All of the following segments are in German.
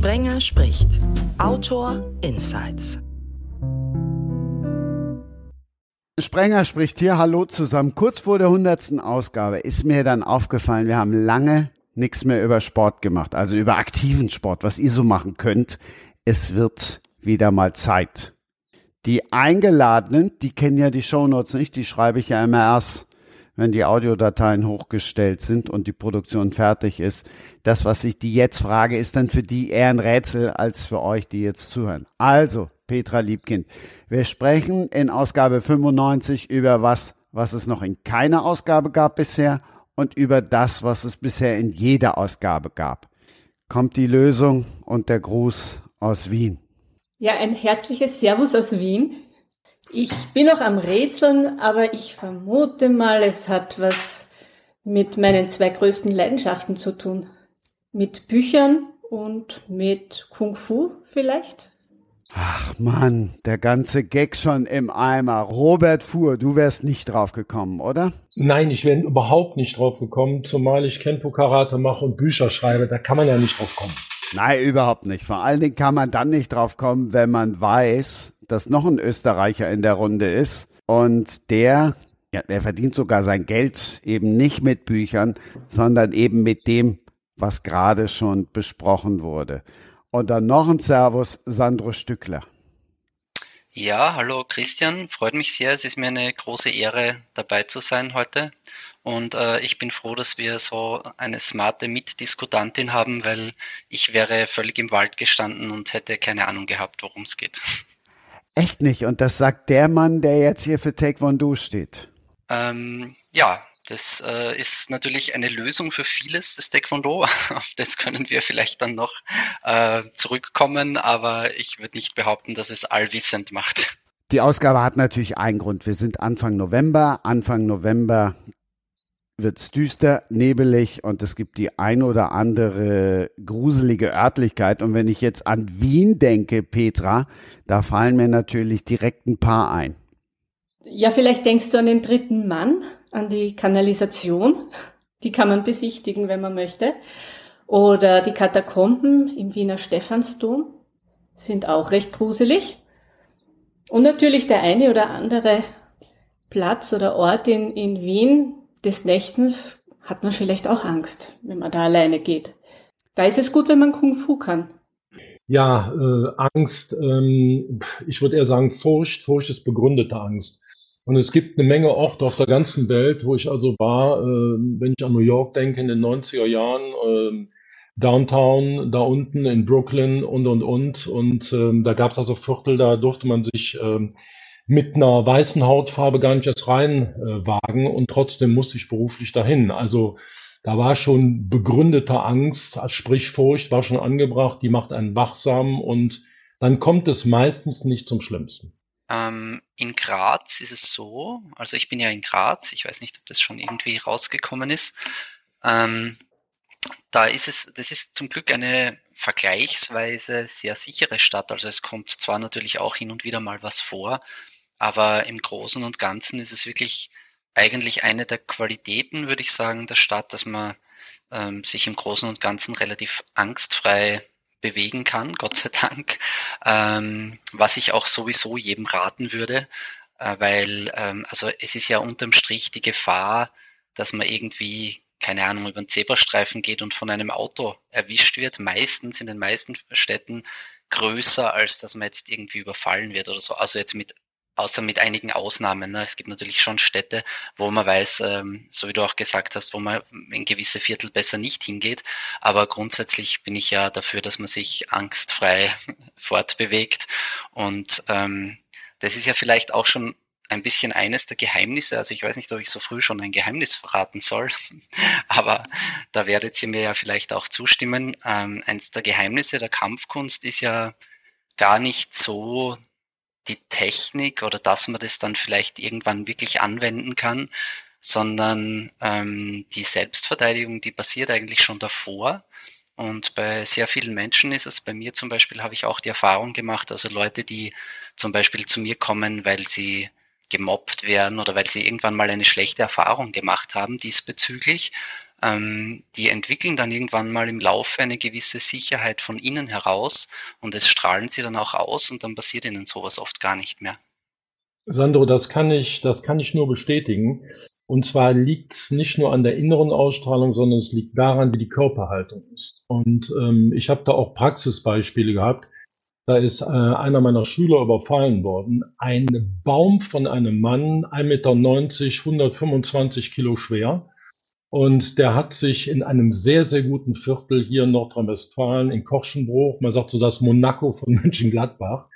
Sprenger spricht. Autor Insights. Sprenger spricht hier. Hallo zusammen. Kurz vor der hundertsten Ausgabe ist mir dann aufgefallen, wir haben lange nichts mehr über Sport gemacht, also über aktiven Sport, was ihr so machen könnt. Es wird wieder mal Zeit. Die Eingeladenen, die kennen ja die Shownotes nicht, die schreibe ich ja immer erst wenn die Audiodateien hochgestellt sind und die Produktion fertig ist. Das, was ich die jetzt frage, ist dann für die eher ein Rätsel als für euch, die jetzt zuhören. Also, Petra Liebkind, wir sprechen in Ausgabe 95 über was, was es noch in keiner Ausgabe gab bisher und über das, was es bisher in jeder Ausgabe gab. Kommt die Lösung und der Gruß aus Wien. Ja, ein herzliches Servus aus Wien. Ich bin noch am Rätseln, aber ich vermute mal, es hat was mit meinen zwei größten Leidenschaften zu tun. Mit Büchern und mit Kung Fu vielleicht? Ach Mann, der ganze Gag schon im Eimer. Robert Fuhr, du wärst nicht drauf gekommen, oder? Nein, ich wäre überhaupt nicht drauf gekommen, zumal ich Kenpo Karate mache und Bücher schreibe. Da kann man ja nicht drauf kommen. Nein, überhaupt nicht. Vor allen Dingen kann man dann nicht drauf kommen, wenn man weiß, dass noch ein Österreicher in der Runde ist und der, ja, der verdient sogar sein Geld eben nicht mit Büchern, sondern eben mit dem, was gerade schon besprochen wurde. Und dann noch ein Servus, Sandro Stückler. Ja, hallo Christian, freut mich sehr. Es ist mir eine große Ehre, dabei zu sein heute. Und äh, ich bin froh, dass wir so eine smarte Mitdiskutantin haben, weil ich wäre völlig im Wald gestanden und hätte keine Ahnung gehabt, worum es geht. Echt nicht. Und das sagt der Mann, der jetzt hier für Taekwondo steht. Ähm, ja, das äh, ist natürlich eine Lösung für vieles, das Taekwondo. Auf das können wir vielleicht dann noch äh, zurückkommen, aber ich würde nicht behaupten, dass es allwissend macht. Die Ausgabe hat natürlich einen Grund. Wir sind Anfang November. Anfang November wird es düster, nebelig und es gibt die ein oder andere gruselige Örtlichkeit. Und wenn ich jetzt an Wien denke, Petra, da fallen mir natürlich direkt ein paar ein. Ja, vielleicht denkst du an den dritten Mann, an die Kanalisation. Die kann man besichtigen, wenn man möchte. Oder die Katakomben im Wiener Stephansdom sind auch recht gruselig. Und natürlich der eine oder andere Platz oder Ort in, in Wien, des Nächtens hat man vielleicht auch Angst, wenn man da alleine geht. Da ist es gut, wenn man Kung Fu kann. Ja, äh, Angst, ähm, ich würde eher sagen Furcht. Furcht ist begründete Angst. Und es gibt eine Menge Orte auf der ganzen Welt, wo ich also war, äh, wenn ich an New York denke, in den 90er Jahren, äh, Downtown, da unten in Brooklyn und, und, und. Und ähm, da gab es also Viertel, da durfte man sich ähm, mit einer weißen Hautfarbe gar nicht erst reinwagen äh, und trotzdem musste ich beruflich dahin. Also da war schon begründete Angst, sprich Furcht war schon angebracht, die macht einen wachsam und dann kommt es meistens nicht zum Schlimmsten. Ähm, in Graz ist es so, also ich bin ja in Graz, ich weiß nicht, ob das schon irgendwie rausgekommen ist. Ähm, da ist es, das ist zum Glück eine vergleichsweise sehr sichere Stadt. Also es kommt zwar natürlich auch hin und wieder mal was vor, aber im Großen und Ganzen ist es wirklich eigentlich eine der Qualitäten, würde ich sagen, der Stadt, dass man ähm, sich im Großen und Ganzen relativ angstfrei bewegen kann, Gott sei Dank, ähm, was ich auch sowieso jedem raten würde, äh, weil ähm, also es ist ja unterm Strich die Gefahr, dass man irgendwie keine Ahnung, über einen Zebrastreifen geht und von einem Auto erwischt wird, meistens in den meisten Städten größer, als dass man jetzt irgendwie überfallen wird oder so. Also jetzt mit außer mit einigen Ausnahmen. Ne? Es gibt natürlich schon Städte, wo man weiß, ähm, so wie du auch gesagt hast, wo man in gewisse Viertel besser nicht hingeht. Aber grundsätzlich bin ich ja dafür, dass man sich angstfrei fortbewegt. Und ähm, das ist ja vielleicht auch schon ein bisschen eines der Geheimnisse. Also ich weiß nicht, ob ich so früh schon ein Geheimnis verraten soll, aber da werdet ihr mir ja vielleicht auch zustimmen. Ähm, eines der Geheimnisse der Kampfkunst ist ja gar nicht so die Technik oder dass man das dann vielleicht irgendwann wirklich anwenden kann, sondern ähm, die Selbstverteidigung, die passiert eigentlich schon davor. Und bei sehr vielen Menschen ist es, bei mir zum Beispiel habe ich auch die Erfahrung gemacht, also Leute, die zum Beispiel zu mir kommen, weil sie gemobbt werden oder weil sie irgendwann mal eine schlechte Erfahrung gemacht haben diesbezüglich, ähm, die entwickeln dann irgendwann mal im Laufe eine gewisse Sicherheit von innen heraus und das strahlen sie dann auch aus und dann passiert ihnen sowas oft gar nicht mehr. Sandro, das kann ich, das kann ich nur bestätigen. Und zwar liegt es nicht nur an der inneren Ausstrahlung, sondern es liegt daran, wie die Körperhaltung ist. Und ähm, ich habe da auch Praxisbeispiele gehabt. Da ist äh, einer meiner Schüler überfallen worden. Ein Baum von einem Mann, 1,90 Meter, 125 Kilo schwer. Und der hat sich in einem sehr, sehr guten Viertel hier in Nordrhein-Westfalen, in Korschenbruch, man sagt so das Monaco von Mönchengladbach,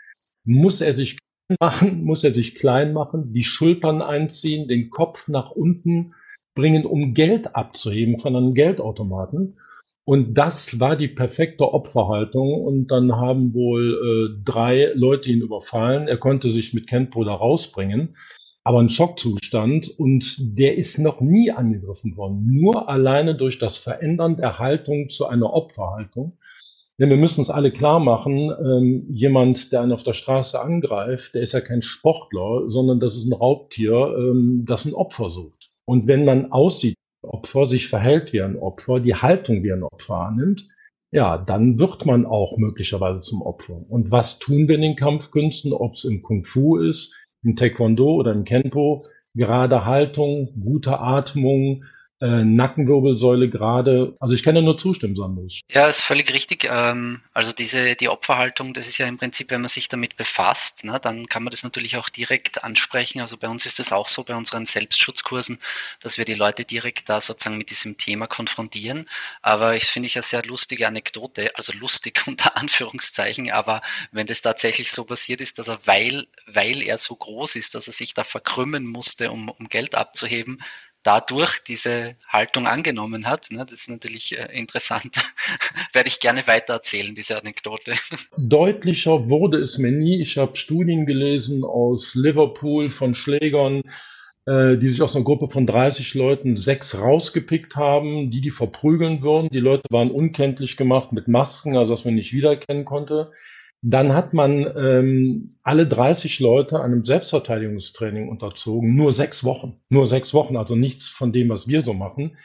muss er sich machen, muss er sich klein machen, die Schultern einziehen, den Kopf nach unten bringen, um Geld abzuheben von einem Geldautomaten. Und das war die perfekte Opferhaltung. Und dann haben wohl äh, drei Leute ihn überfallen. Er konnte sich mit Kenpo da rausbringen aber ein Schockzustand und der ist noch nie angegriffen worden. Nur alleine durch das Verändern der Haltung zu einer Opferhaltung. Denn wir müssen uns alle klar machen, ähm, jemand, der einen auf der Straße angreift, der ist ja kein Sportler, sondern das ist ein Raubtier, ähm, das ein Opfer sucht. Und wenn man aussieht, Opfer, sich verhält wie ein Opfer, die Haltung wie ein Opfer annimmt, ja, dann wird man auch möglicherweise zum Opfer. Und was tun wir in den Kampfkünsten, ob es im Kung Fu ist, im Taekwondo oder im Kenpo gerade Haltung, gute Atmung, äh, Nackenwirbelsäule gerade. Also ich kann ja nur zustimmen, Sandus. Ja, ist völlig richtig. Ähm, also diese die Opferhaltung, das ist ja im Prinzip, wenn man sich damit befasst, ne, dann kann man das natürlich auch direkt ansprechen. Also bei uns ist es auch so bei unseren Selbstschutzkursen, dass wir die Leute direkt da sozusagen mit diesem Thema konfrontieren. Aber ich finde ich eine sehr lustige Anekdote, also lustig unter Anführungszeichen, aber wenn das tatsächlich so passiert ist, dass er, weil, weil er so groß ist, dass er sich da verkrümmen musste, um, um Geld abzuheben, dadurch diese Haltung angenommen hat. Ne, das ist natürlich äh, interessant. Werde ich gerne weitererzählen, diese Anekdote. Deutlicher wurde es mir nie. Ich habe Studien gelesen aus Liverpool von Schlägern, äh, die sich aus einer Gruppe von 30 Leuten sechs rausgepickt haben, die die verprügeln würden. Die Leute waren unkenntlich gemacht mit Masken, also dass man nicht wiedererkennen konnte. Dann hat man ähm, alle 30 Leute einem Selbstverteidigungstraining unterzogen, nur sechs Wochen, nur sechs Wochen, also nichts von dem, was wir so machen.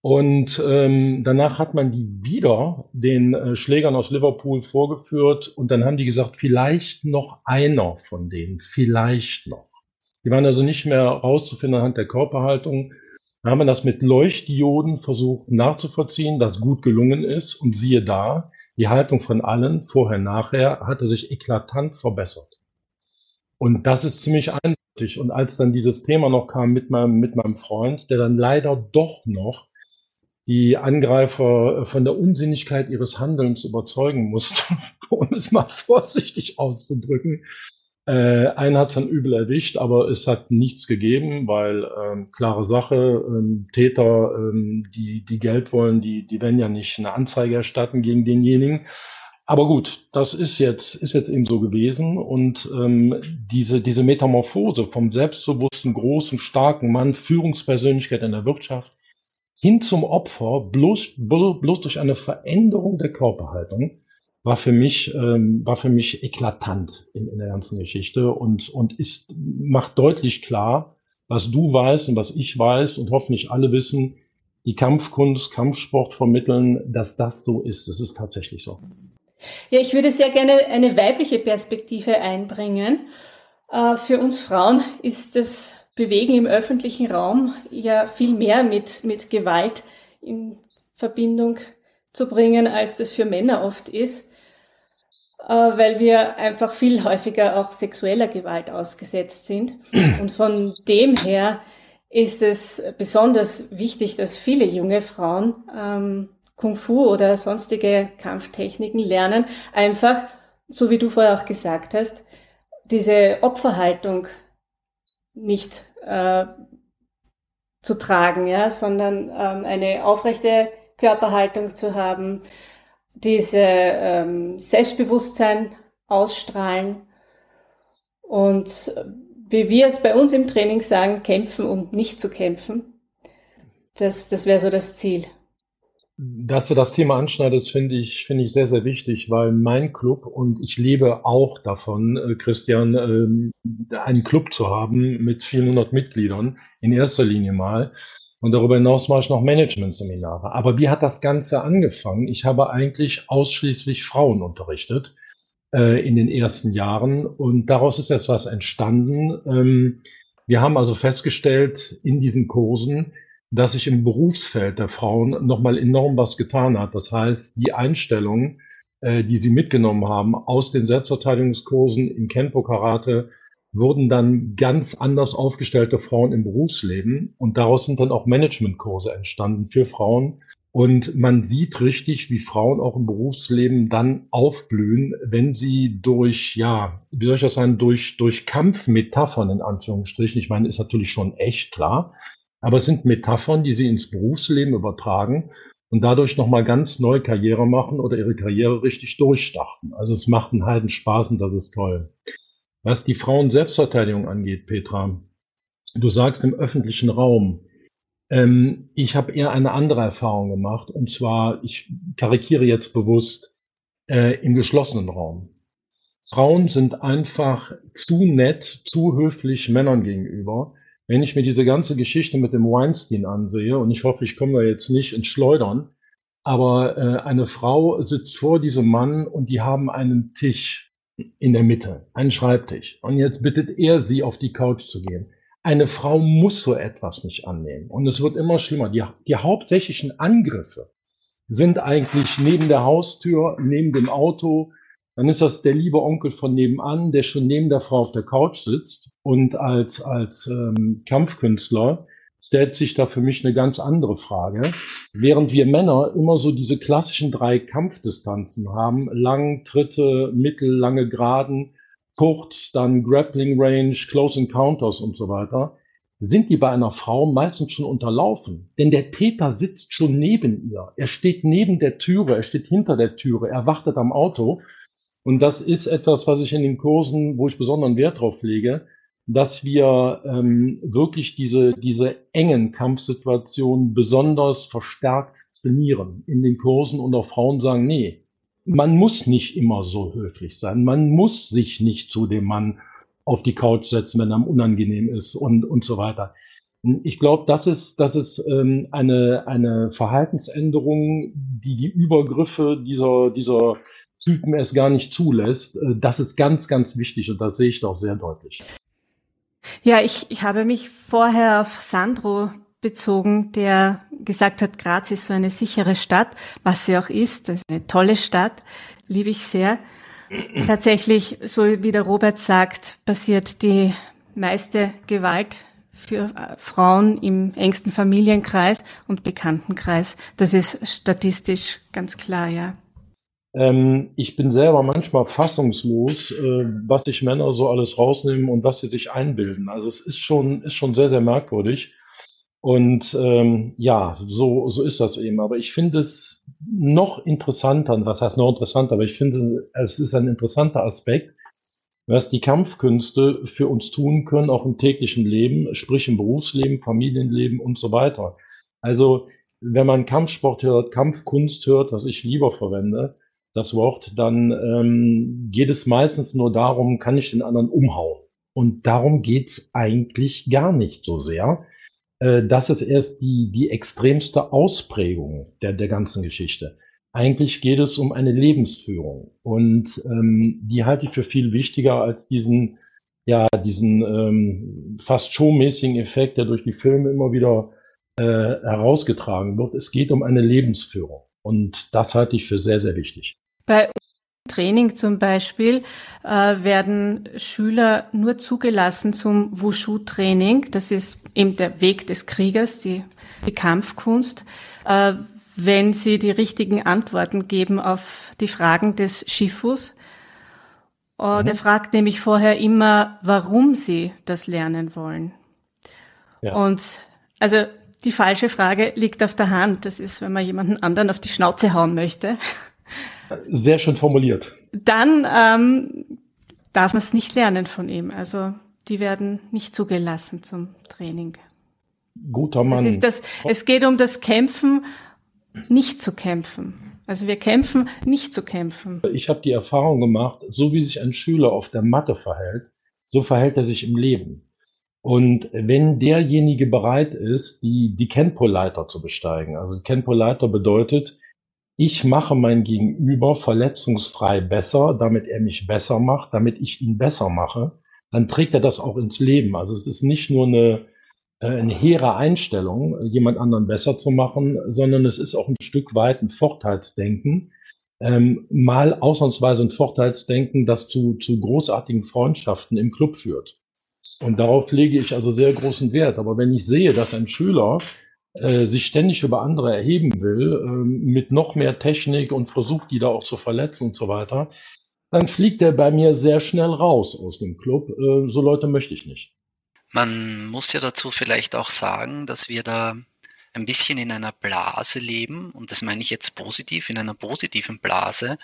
Und ähm, danach hat man die wieder den äh, Schlägern aus Liverpool vorgeführt und dann haben die gesagt, vielleicht noch einer von denen, vielleicht noch. Die waren also nicht mehr rauszufinden anhand der Körperhaltung. Da haben wir das mit Leuchtdioden versucht nachzuvollziehen, das gut gelungen ist und siehe da, die Haltung von allen, vorher, nachher, hatte sich eklatant verbessert. Und das ist ziemlich eindeutig. Und als dann dieses Thema noch kam mit meinem, mit meinem Freund, der dann leider doch noch die Angreifer von der Unsinnigkeit ihres Handelns überzeugen musste, um es mal vorsichtig auszudrücken, äh, einen hat es dann übel erwischt, aber es hat nichts gegeben, weil ähm, klare Sache, ähm, Täter, ähm, die, die Geld wollen, die, die werden ja nicht eine Anzeige erstatten gegen denjenigen. Aber gut, das ist jetzt, ist jetzt eben so gewesen. Und ähm, diese, diese Metamorphose vom selbstbewussten, großen, starken Mann, Führungspersönlichkeit in der Wirtschaft, hin zum Opfer, bloß, bloß durch eine Veränderung der Körperhaltung, war für mich, ähm, war für mich eklatant in, in der ganzen Geschichte und, und ist, macht deutlich klar, was du weißt und was ich weiß und hoffentlich alle wissen, die Kampfkunst, Kampfsport vermitteln, dass das so ist. Das ist tatsächlich so. Ja, ich würde sehr gerne eine weibliche Perspektive einbringen. Äh, für uns Frauen ist das Bewegen im öffentlichen Raum ja viel mehr mit, mit Gewalt in Verbindung zu bringen, als das für Männer oft ist. Äh, weil wir einfach viel häufiger auch sexueller Gewalt ausgesetzt sind. Und von dem her ist es besonders wichtig, dass viele junge Frauen ähm, Kung Fu oder sonstige Kampftechniken lernen, einfach, so wie du vorher auch gesagt hast, diese Opferhaltung nicht äh, zu tragen, ja, sondern ähm, eine aufrechte Körperhaltung zu haben, diese ähm, Selbstbewusstsein ausstrahlen und wie wir es bei uns im Training sagen, kämpfen, um nicht zu kämpfen. Das, das wäre so das Ziel. Dass du das Thema anschneidest, finde ich, finde ich sehr, sehr wichtig, weil mein Club und ich lebe auch davon, äh, Christian, äh, einen Club zu haben mit vielen hundert Mitgliedern, in erster Linie mal. Und darüber hinaus mache ich noch Management-Seminare. Aber wie hat das Ganze angefangen? Ich habe eigentlich ausschließlich Frauen unterrichtet äh, in den ersten Jahren und daraus ist etwas entstanden. Ähm, wir haben also festgestellt in diesen Kursen, dass sich im Berufsfeld der Frauen nochmal enorm was getan hat. Das heißt, die Einstellung, äh, die sie mitgenommen haben aus den Selbstverteidigungskursen im Kenpo Karate, wurden dann ganz anders aufgestellte Frauen im Berufsleben und daraus sind dann auch Managementkurse entstanden für Frauen. Und man sieht richtig, wie Frauen auch im Berufsleben dann aufblühen, wenn sie durch, ja, wie soll ich das sagen, durch, durch Kampfmetaphern in Anführungsstrichen, ich meine, ist natürlich schon echt klar, aber es sind Metaphern, die sie ins Berufsleben übertragen und dadurch nochmal ganz neue Karriere machen oder ihre Karriere richtig durchstarten. Also es macht einen Heiden Spaß und das ist toll. Was die Frauen-Selbstverteidigung angeht, Petra, du sagst im öffentlichen Raum, ähm, ich habe eher eine andere Erfahrung gemacht, und zwar, ich karikiere jetzt bewusst, äh, im geschlossenen Raum. Frauen sind einfach zu nett, zu höflich Männern gegenüber. Wenn ich mir diese ganze Geschichte mit dem Weinstein ansehe, und ich hoffe, ich komme da jetzt nicht ins Schleudern, aber äh, eine Frau sitzt vor diesem Mann und die haben einen Tisch in der Mitte, einen Schreibtisch. Und jetzt bittet er sie, auf die Couch zu gehen. Eine Frau muss so etwas nicht annehmen. Und es wird immer schlimmer. Die, die hauptsächlichen Angriffe sind eigentlich neben der Haustür, neben dem Auto. Dann ist das der liebe Onkel von nebenan, der schon neben der Frau auf der Couch sitzt und als, als ähm, Kampfkünstler stellt sich da für mich eine ganz andere Frage. Während wir Männer immer so diese klassischen drei Kampfdistanzen haben, lang, Tritte, mittel, lange Geraden, kurz, dann Grappling Range, Close Encounters und so weiter, sind die bei einer Frau meistens schon unterlaufen. Denn der Täter sitzt schon neben ihr. Er steht neben der Türe, er steht hinter der Türe, er wartet am Auto. Und das ist etwas, was ich in den Kursen, wo ich besonderen Wert drauf lege, dass wir ähm, wirklich diese, diese engen Kampfsituationen besonders verstärkt trainieren in den Kursen und auch Frauen sagen, nee, man muss nicht immer so höflich sein, man muss sich nicht zu dem Mann auf die Couch setzen, wenn er unangenehm ist und, und so weiter. Ich glaube, das ist, das ist ähm, eine, eine Verhaltensänderung, die die Übergriffe dieser, dieser Typen es gar nicht zulässt. Äh, das ist ganz, ganz wichtig und das sehe ich doch sehr deutlich. Ja, ich, ich habe mich vorher auf Sandro bezogen, der gesagt hat, Graz ist so eine sichere Stadt, was sie auch ist. Das ist eine tolle Stadt, liebe ich sehr. Tatsächlich, so wie der Robert sagt, passiert die meiste Gewalt für äh, Frauen im engsten Familienkreis und Bekanntenkreis. Das ist statistisch ganz klar, ja. Ähm, ich bin selber manchmal fassungslos, äh, was sich Männer so alles rausnehmen und was sie sich einbilden. Also es ist schon, ist schon sehr, sehr merkwürdig. Und ähm, ja, so, so ist das eben. Aber ich finde es noch interessanter, was heißt noch interessanter, aber ich finde es ist ein interessanter Aspekt, was die Kampfkünste für uns tun können, auch im täglichen Leben, sprich im Berufsleben, Familienleben und so weiter. Also wenn man Kampfsport hört, Kampfkunst hört, was ich lieber verwende, das Wort, dann ähm, geht es meistens nur darum, kann ich den anderen umhauen. Und darum geht's eigentlich gar nicht so sehr. Äh, das ist erst die, die extremste Ausprägung der, der ganzen Geschichte. Eigentlich geht es um eine Lebensführung. Und ähm, die halte ich für viel wichtiger als diesen, ja, diesen ähm, fast showmäßigen Effekt, der durch die Filme immer wieder äh, herausgetragen wird. Es geht um eine Lebensführung. Und das halte ich für sehr, sehr wichtig. Bei Training zum Beispiel äh, werden Schüler nur zugelassen zum Wushu-Training. Das ist eben der Weg des Kriegers, die, die Kampfkunst. Äh, wenn sie die richtigen Antworten geben auf die Fragen des Shifus. Äh, mhm. Der fragt nämlich vorher immer, warum sie das lernen wollen. Ja. Und also die falsche Frage liegt auf der Hand. Das ist, wenn man jemanden anderen auf die Schnauze hauen möchte. Sehr schön formuliert. Dann ähm, darf man es nicht lernen von ihm. Also die werden nicht zugelassen zum Training. Guter Mann. Das ist das, es geht um das Kämpfen, nicht zu kämpfen. Also wir kämpfen, nicht zu kämpfen. Ich habe die Erfahrung gemacht, so wie sich ein Schüler auf der Matte verhält, so verhält er sich im Leben. Und wenn derjenige bereit ist, die, die Kenpo-Leiter zu besteigen, also Kenpo-Leiter bedeutet, ich mache mein Gegenüber verletzungsfrei besser, damit er mich besser macht, damit ich ihn besser mache, dann trägt er das auch ins Leben. Also es ist nicht nur eine, äh, eine hehre Einstellung, jemand anderen besser zu machen, sondern es ist auch ein Stück weit ein Vorteilsdenken, ähm, mal ausnahmsweise ein Vorteilsdenken, das zu, zu großartigen Freundschaften im Club führt. Und darauf lege ich also sehr großen Wert. Aber wenn ich sehe, dass ein Schüler äh, sich ständig über andere erheben will, äh, mit noch mehr Technik und versucht, die da auch zu verletzen und so weiter, dann fliegt er bei mir sehr schnell raus aus dem Club. Äh, so Leute möchte ich nicht. Man muss ja dazu vielleicht auch sagen, dass wir da ein bisschen in einer Blase leben, und das meine ich jetzt positiv, in einer positiven Blase,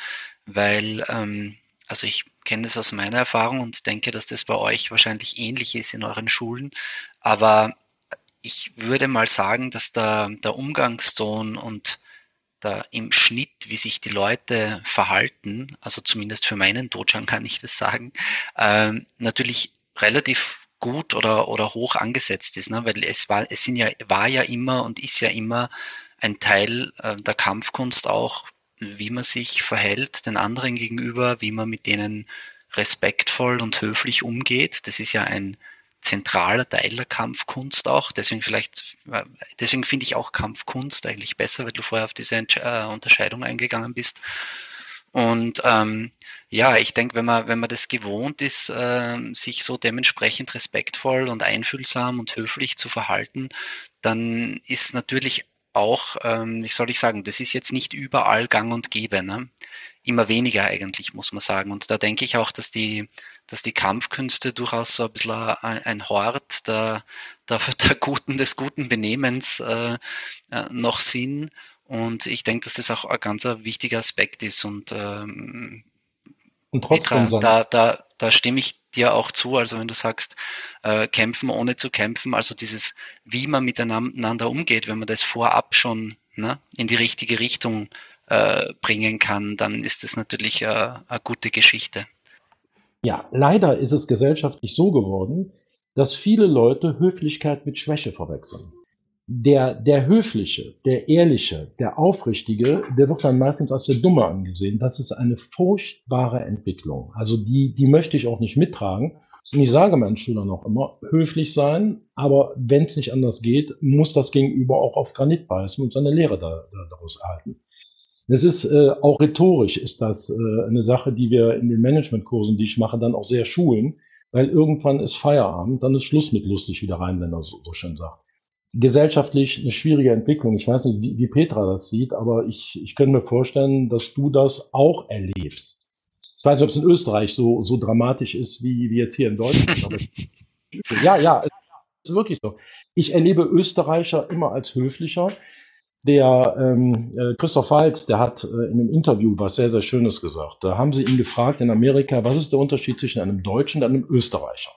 weil ähm, also ich kenne das aus meiner Erfahrung und denke, dass das bei euch wahrscheinlich ähnlich ist in euren Schulen. Aber ich würde mal sagen, dass der, der Umgangston und da im Schnitt, wie sich die Leute verhalten, also zumindest für meinen Dojan kann ich das sagen, äh, natürlich relativ gut oder, oder hoch angesetzt ist, ne? weil es war, es sind ja, war ja immer und ist ja immer ein Teil äh, der Kampfkunst auch, wie man sich verhält den anderen gegenüber, wie man mit denen respektvoll und höflich umgeht. Das ist ja ein zentraler Teil der Kampfkunst auch. Deswegen vielleicht, deswegen finde ich auch Kampfkunst eigentlich besser, weil du vorher auf diese äh, Unterscheidung eingegangen bist. Und ähm, ja, ich denke, wenn man, wenn man das gewohnt ist, äh, sich so dementsprechend respektvoll und einfühlsam und höflich zu verhalten, dann ist natürlich auch, ähm, wie soll ich sagen, das ist jetzt nicht überall gang und gäbe. Ne? Immer weniger eigentlich, muss man sagen. Und da denke ich auch, dass die, dass die Kampfkünste durchaus so ein bisschen ein, ein Hort der, der, der guten, des guten Benehmens äh, äh, noch sind. Und ich denke, dass das auch ein ganz wichtiger Aspekt ist. Und, ähm, und trotzdem Petra, da, da, da stimme ich dir auch zu. Also wenn du sagst, äh, kämpfen ohne zu kämpfen, also dieses, wie man miteinander umgeht, wenn man das vorab schon ne, in die richtige Richtung äh, bringen kann, dann ist das natürlich äh, eine gute Geschichte. Ja, leider ist es gesellschaftlich so geworden, dass viele Leute Höflichkeit mit Schwäche verwechseln. Der, der Höfliche, der Ehrliche, der Aufrichtige, der wird dann meistens als der Dumme angesehen. Das ist eine furchtbare Entwicklung. Also die, die möchte ich auch nicht mittragen. Und ich sage meinen Schülern auch immer, höflich sein, aber wenn es nicht anders geht, muss das Gegenüber auch auf Granit beißen und seine Lehre da, da, daraus erhalten. Das ist äh, auch rhetorisch ist das äh, eine Sache, die wir in den Managementkursen, die ich mache, dann auch sehr schulen, weil irgendwann ist Feierabend, dann ist Schluss mit lustig, wie der Rheinländer so, so schön sagt. Gesellschaftlich eine schwierige Entwicklung. Ich weiß nicht, wie, wie Petra das sieht, aber ich, ich könnte mir vorstellen, dass du das auch erlebst. Ich weiß nicht, ob es in Österreich so, so dramatisch ist wie, wie jetzt hier in Deutschland. Aber ja, ja, es ist wirklich so. Ich erlebe Österreicher immer als höflicher. Der ähm, äh, Christoph Walz, der hat äh, in einem Interview was sehr, sehr Schönes gesagt. Da haben sie ihn gefragt in Amerika, was ist der Unterschied zwischen einem Deutschen und einem Österreicher?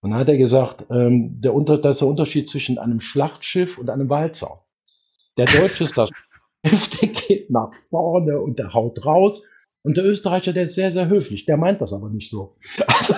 Und dann hat er gesagt, ähm, der Unter das ist der Unterschied zwischen einem Schlachtschiff und einem Walzer. Der Deutsche ist das Schiff, der geht nach vorne und der haut raus. Und der Österreicher, der ist sehr, sehr höflich. Der meint das aber nicht so. Also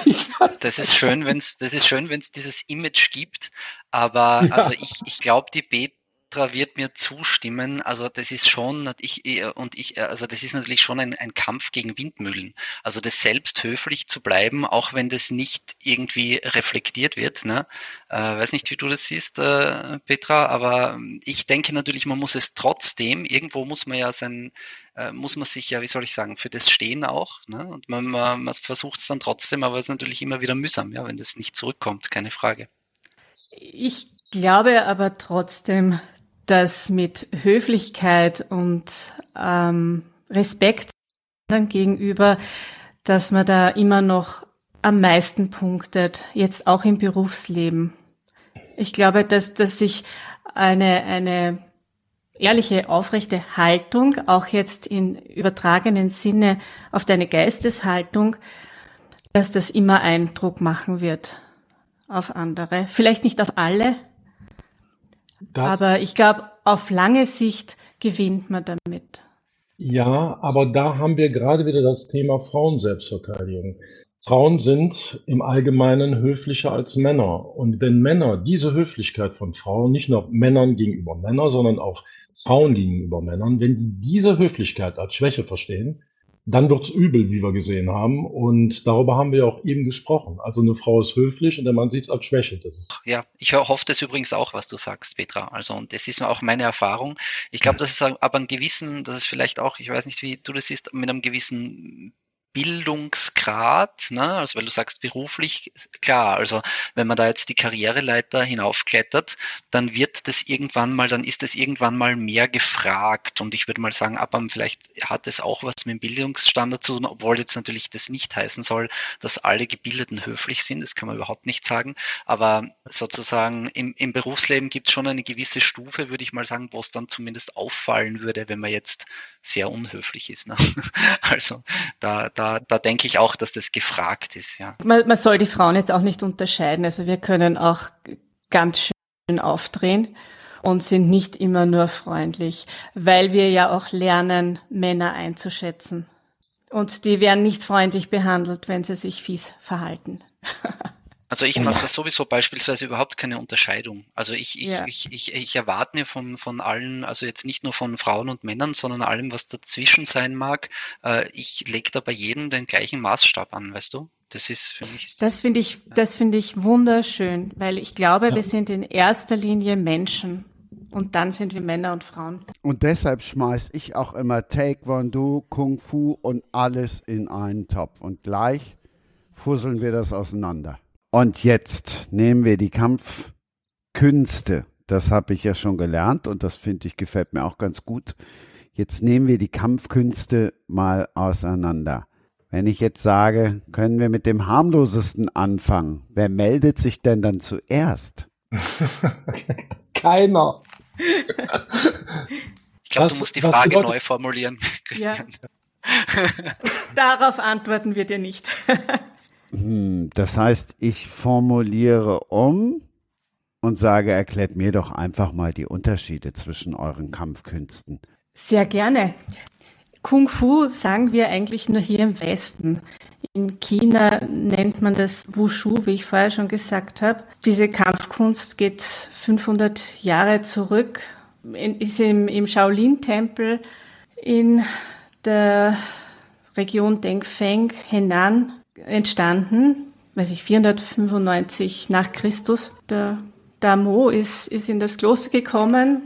das ist schön, wenn es das ist schön, wenn es dieses Image gibt. Aber ja. also ich, ich glaube, die Bet Petra wird mir zustimmen. Also das ist schon, ich, und ich, also das ist natürlich schon ein, ein Kampf gegen Windmühlen. Also das selbst höflich zu bleiben, auch wenn das nicht irgendwie reflektiert wird. Ne? Äh, weiß nicht, wie du das siehst, äh, Petra, aber ich denke natürlich, man muss es trotzdem, irgendwo muss man ja sein, äh, muss man sich ja, wie soll ich sagen, für das stehen auch. Ne? Und man, man, man versucht es dann trotzdem, aber es ist natürlich immer wieder mühsam, ja, wenn das nicht zurückkommt, keine Frage. Ich glaube aber trotzdem, dass mit Höflichkeit und ähm, Respekt dann gegenüber, dass man da immer noch am meisten punktet, jetzt auch im Berufsleben. Ich glaube, dass, dass sich eine, eine ehrliche, aufrechte Haltung, auch jetzt in übertragenen Sinne auf deine Geisteshaltung, dass das immer Eindruck machen wird auf andere. Vielleicht nicht auf alle, das, aber ich glaube, auf lange Sicht gewinnt man damit. Ja, aber da haben wir gerade wieder das Thema Frauenselbstverteidigung. Frauen sind im Allgemeinen höflicher als Männer. Und wenn Männer diese Höflichkeit von Frauen, nicht nur Männern gegenüber Männern, sondern auch Frauen gegenüber Männern, wenn die diese Höflichkeit als Schwäche verstehen, dann wird's übel, wie wir gesehen haben. Und darüber haben wir auch eben gesprochen. Also eine Frau ist höflich und der Mann sieht es als Schwäche. Das ist ja, ich hoffe das übrigens auch, was du sagst, Petra. Also, und das ist mir auch meine Erfahrung. Ich glaube, das ist aber ein gewissen, das ist vielleicht auch, ich weiß nicht, wie du das siehst, mit einem gewissen Bildungsgrad, ne? also weil du sagst beruflich, klar, also wenn man da jetzt die Karriereleiter hinaufklettert, dann wird das irgendwann mal, dann ist das irgendwann mal mehr gefragt und ich würde mal sagen, aber vielleicht hat es auch was mit dem Bildungsstandard zu tun, obwohl jetzt natürlich das nicht heißen soll, dass alle Gebildeten höflich sind, das kann man überhaupt nicht sagen, aber sozusagen im, im Berufsleben gibt es schon eine gewisse Stufe, würde ich mal sagen, wo es dann zumindest auffallen würde, wenn man jetzt sehr unhöflich ist. Ne? Also da, da, da denke ich auch, dass das gefragt ist. Ja. Man, man soll die Frauen jetzt auch nicht unterscheiden. Also wir können auch ganz schön aufdrehen und sind nicht immer nur freundlich, weil wir ja auch lernen, Männer einzuschätzen. Und die werden nicht freundlich behandelt, wenn sie sich fies verhalten. Also ich mache da sowieso beispielsweise überhaupt keine Unterscheidung. Also ich, ich, ja. ich, ich, ich erwarte mir von, von allen, also jetzt nicht nur von Frauen und Männern, sondern allem, was dazwischen sein mag, äh, ich lege da bei jedem den gleichen Maßstab an, weißt du? Das ist für mich. das, das finde ich, das finde ich wunderschön, weil ich glaube, ja. wir sind in erster Linie Menschen. Und dann sind wir Männer und Frauen. Und deshalb schmeiß ich auch immer Taekwondo, Kung Fu und alles in einen Topf. Und gleich fusseln wir das auseinander. Und jetzt nehmen wir die Kampfkünste. Das habe ich ja schon gelernt und das finde ich gefällt mir auch ganz gut. Jetzt nehmen wir die Kampfkünste mal auseinander. Wenn ich jetzt sage, können wir mit dem harmlosesten anfangen, wer meldet sich denn dann zuerst? Keiner. Ich glaube, du musst die Frage neu formulieren. Christian. Ja. Darauf antworten wir dir nicht. Hm, das heißt, ich formuliere um und sage, erklärt mir doch einfach mal die Unterschiede zwischen euren Kampfkünsten. Sehr gerne. Kung Fu sagen wir eigentlich nur hier im Westen. In China nennt man das Wushu, wie ich vorher schon gesagt habe. Diese Kampfkunst geht 500 Jahre zurück, ist im, im Shaolin-Tempel in der Region Dengfeng, Henan entstanden, weiß ich, 495 nach Christus. Der Damo ist, ist in das Kloster gekommen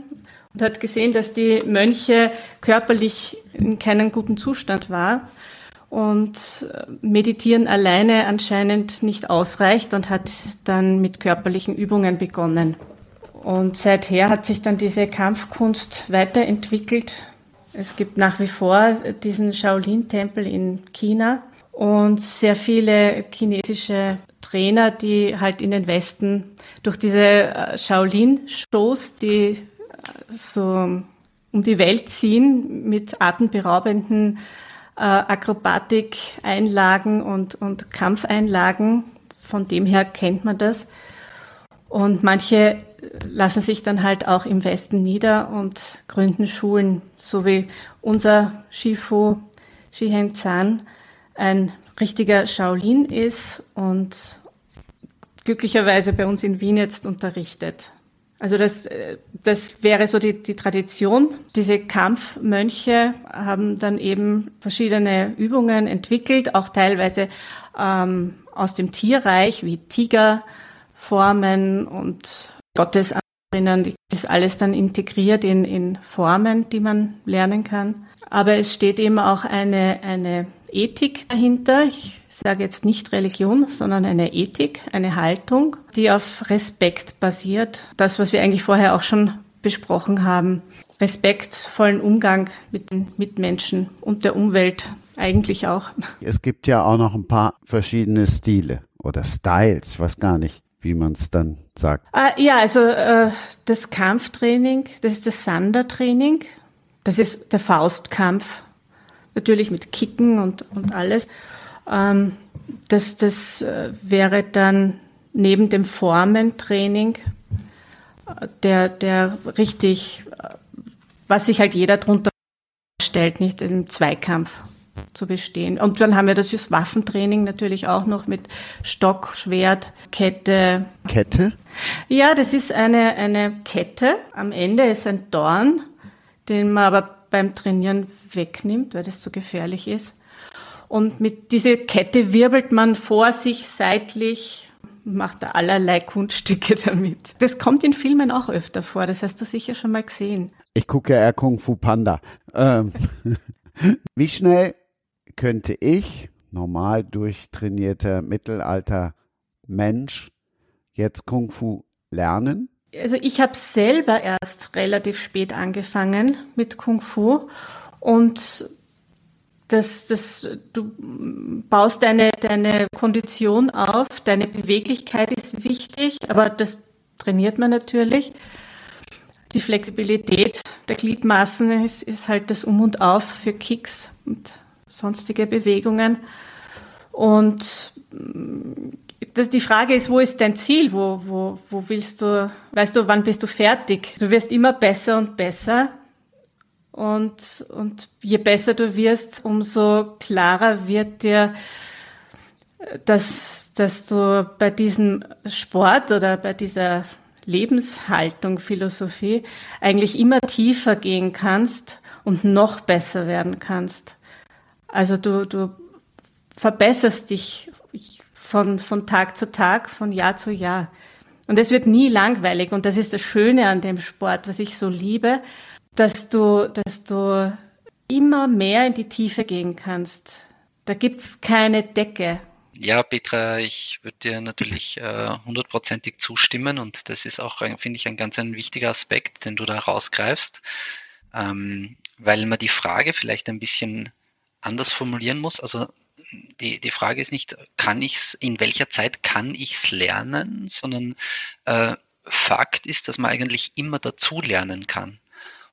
und hat gesehen, dass die Mönche körperlich in keinem guten Zustand war und meditieren alleine anscheinend nicht ausreicht und hat dann mit körperlichen Übungen begonnen. Und seither hat sich dann diese Kampfkunst weiterentwickelt. Es gibt nach wie vor diesen Shaolin-Tempel in China und sehr viele chinesische Trainer, die halt in den Westen durch diese äh, Shaolin-Shows, die äh, so um die Welt ziehen mit atemberaubenden äh, Akrobatik-Einlagen und, und Kampfeinlagen. Von dem her kennt man das. Und manche lassen sich dann halt auch im Westen nieder und gründen Schulen, so wie unser Shifu Shihen Zan ein richtiger Shaolin ist und glücklicherweise bei uns in Wien jetzt unterrichtet. Also das, das wäre so die, die Tradition. Diese Kampfmönche haben dann eben verschiedene Übungen entwickelt, auch teilweise ähm, aus dem Tierreich wie Tigerformen und Gottesandrinnen. Das ist alles dann integriert in, in Formen, die man lernen kann. Aber es steht eben auch eine, eine Ethik dahinter. Ich sage jetzt nicht Religion, sondern eine Ethik, eine Haltung, die auf Respekt basiert. Das, was wir eigentlich vorher auch schon besprochen haben. Respektvollen Umgang mit den Mitmenschen und der Umwelt eigentlich auch. Es gibt ja auch noch ein paar verschiedene Stile oder Styles, ich weiß gar nicht, wie man es dann sagt. Ah, ja, also äh, das Kampftraining, das ist das Sandertraining, das ist der Faustkampf natürlich mit Kicken und, und alles. Ähm, das, das äh, wäre dann neben dem Formentraining äh, der, der richtig, äh, was sich halt jeder drunter stellt, nicht im Zweikampf. zu bestehen. Und dann haben wir das Waffentraining natürlich auch noch mit Stock, Schwert, Kette. Kette? Ja, das ist eine, eine Kette. Am Ende ist ein Dorn, den man aber beim Trainieren wegnimmt, weil das zu gefährlich ist. Und mit dieser Kette wirbelt man vor sich seitlich, macht da allerlei Kunststücke damit. Das kommt in Filmen auch öfter vor, das hast du sicher schon mal gesehen. Ich gucke ja eher Kung Fu Panda. Ähm, wie schnell könnte ich, normal durchtrainierter Mittelalter Mensch, jetzt Kung Fu lernen? Also ich habe selber erst relativ spät angefangen mit Kung Fu und das, das, du baust deine, deine Kondition auf, deine Beweglichkeit ist wichtig, aber das trainiert man natürlich. Die Flexibilität der Gliedmaßen ist, ist halt das Um und Auf für Kicks und sonstige Bewegungen. Und das, die Frage ist, wo ist dein Ziel? Wo, wo, wo willst du, weißt du, wann bist du fertig? Du wirst immer besser und besser. Und, und je besser du wirst, umso klarer wird dir, dass, dass du bei diesem Sport oder bei dieser Lebenshaltung, Philosophie eigentlich immer tiefer gehen kannst und noch besser werden kannst. Also du, du verbesserst dich von, von Tag zu Tag, von Jahr zu Jahr. Und es wird nie langweilig. Und das ist das Schöne an dem Sport, was ich so liebe, dass du, dass du immer mehr in die Tiefe gehen kannst. Da gibt's keine Decke. Ja, Petra, ich würde dir natürlich äh, hundertprozentig äh, zustimmen und das ist auch, finde ich, ein ganz ein wichtiger Aspekt, den du da rausgreifst, ähm, weil man die Frage vielleicht ein bisschen anders formulieren muss. Also die, die Frage ist nicht, kann ich's, in welcher Zeit kann ich's lernen, sondern äh, Fakt ist, dass man eigentlich immer dazu lernen kann.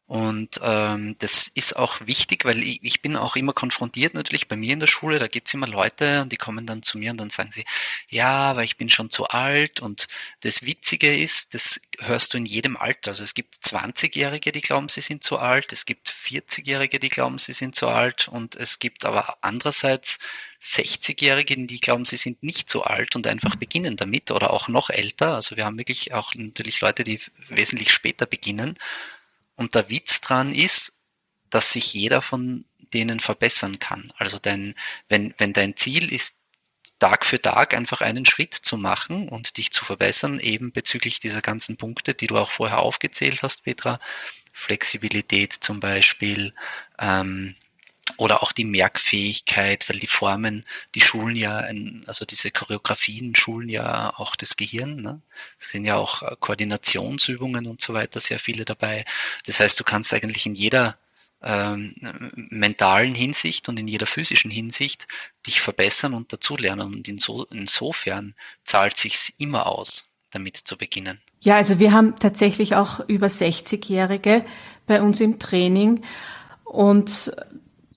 Und ähm, das ist auch wichtig, weil ich, ich bin auch immer konfrontiert natürlich bei mir in der Schule, da gibt's immer Leute und die kommen dann zu mir und dann sagen sie, ja, aber ich bin schon zu alt. Und das Witzige ist, das hörst du in jedem Alter. Also es gibt 20-Jährige, die glauben, sie sind zu alt, es gibt 40-Jährige, die glauben, sie sind zu alt und es gibt aber andererseits 60-Jährige, die glauben, sie sind nicht so alt und einfach beginnen damit oder auch noch älter. Also wir haben wirklich auch natürlich Leute, die wesentlich später beginnen. Und der Witz dran ist, dass sich jeder von denen verbessern kann. Also dein, wenn, wenn dein Ziel ist, Tag für Tag einfach einen Schritt zu machen und dich zu verbessern, eben bezüglich dieser ganzen Punkte, die du auch vorher aufgezählt hast, Petra, Flexibilität zum Beispiel, ähm, oder auch die Merkfähigkeit, weil die Formen, die schulen ja, ein, also diese Choreografien schulen ja auch das Gehirn. Ne? Es sind ja auch äh, Koordinationsübungen und so weiter, sehr viele dabei. Das heißt, du kannst eigentlich in jeder ähm, mentalen Hinsicht und in jeder physischen Hinsicht dich verbessern und dazulernen. Und inso, insofern zahlt sich's immer aus, damit zu beginnen. Ja, also wir haben tatsächlich auch über 60-Jährige bei uns im Training und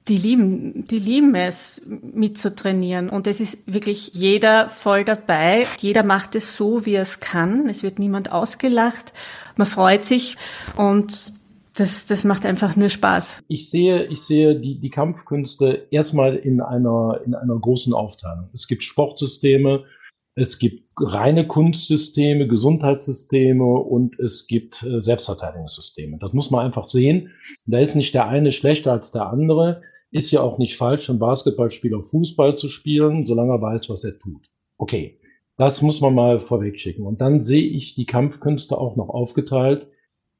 die lieben, die lieben es mitzutrainieren. Und es ist wirklich jeder voll dabei. Jeder macht es so, wie er es kann. Es wird niemand ausgelacht. Man freut sich und das, das macht einfach nur Spaß. Ich sehe, ich sehe die, die Kampfkünste erstmal in einer, in einer großen Aufteilung. Es gibt Sportsysteme, es gibt reine Kunstsysteme, Gesundheitssysteme und es gibt äh, Selbstverteidigungssysteme. Das muss man einfach sehen. Da ist nicht der eine schlechter als der andere. Ist ja auch nicht falsch, ein Basketballspieler Fußball zu spielen, solange er weiß, was er tut. Okay, das muss man mal vorweg schicken. Und dann sehe ich die Kampfkünste auch noch aufgeteilt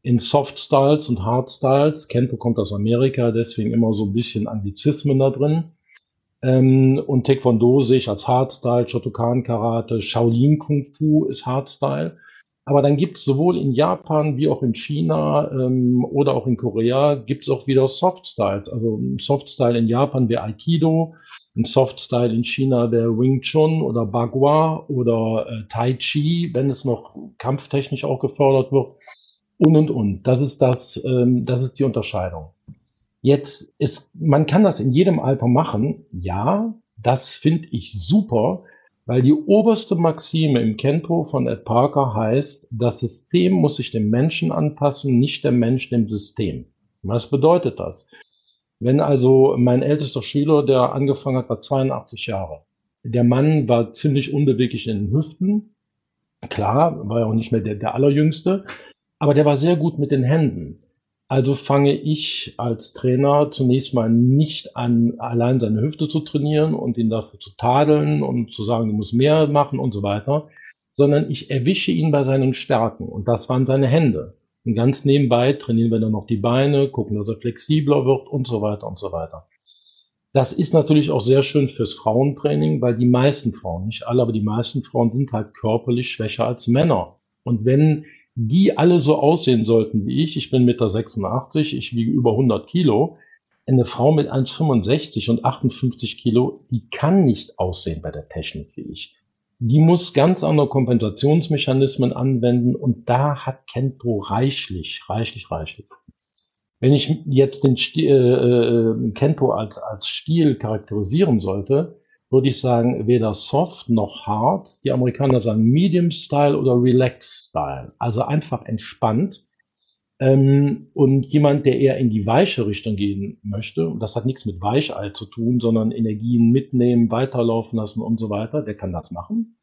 in Soft Styles und Hard Styles. Kento kommt aus Amerika, deswegen immer so ein bisschen Anglizismen da drin. Ähm, und Taekwondo sehe ich als Hardstyle, Shotokan Karate, Shaolin Kung Fu ist Hardstyle. Aber dann gibt es sowohl in Japan wie auch in China ähm, oder auch in Korea gibt es auch wieder Soft-Styles. Also ein Soft-Style in Japan wäre Aikido, ein Soft-Style in China wäre Wing Chun oder Bagua oder äh, Tai Chi, wenn es noch kampftechnisch auch gefördert wird und und und. Das ist das, ähm, das ist die Unterscheidung. Jetzt ist, man kann das in jedem Alter machen. Ja, das finde ich super. Weil die oberste Maxime im Kento von Ed Parker heißt, das System muss sich dem Menschen anpassen, nicht der Mensch dem System. Was bedeutet das? Wenn also mein ältester Schüler, der angefangen hat, war 82 Jahre. Der Mann war ziemlich unbeweglich in den Hüften. Klar, war ja auch nicht mehr der, der Allerjüngste, aber der war sehr gut mit den Händen. Also fange ich als Trainer zunächst mal nicht an, allein seine Hüfte zu trainieren und ihn dafür zu tadeln und zu sagen, du musst mehr machen und so weiter, sondern ich erwische ihn bei seinen Stärken und das waren seine Hände. Und ganz nebenbei trainieren wir dann noch die Beine, gucken, dass er flexibler wird und so weiter und so weiter. Das ist natürlich auch sehr schön fürs Frauentraining, weil die meisten Frauen, nicht alle, aber die meisten Frauen sind halt körperlich schwächer als Männer. Und wenn die alle so aussehen sollten wie ich, ich bin Meter 86, ich wiege über 100 Kilo, eine Frau mit 1,65 und 58 Kilo, die kann nicht aussehen bei der Technik wie ich. Die muss ganz andere Kompensationsmechanismen anwenden und da hat Kento reichlich, reichlich, reichlich. Wenn ich jetzt den Stil, äh, äh, Kento als, als Stil charakterisieren sollte, würde ich sagen, weder soft noch hard. Die Amerikaner sagen Medium Style oder Relaxed Style. Also einfach entspannt. Ähm, und jemand, der eher in die weiche Richtung gehen möchte, und das hat nichts mit Weichei zu tun, sondern Energien mitnehmen, weiterlaufen lassen und so weiter, der kann das machen.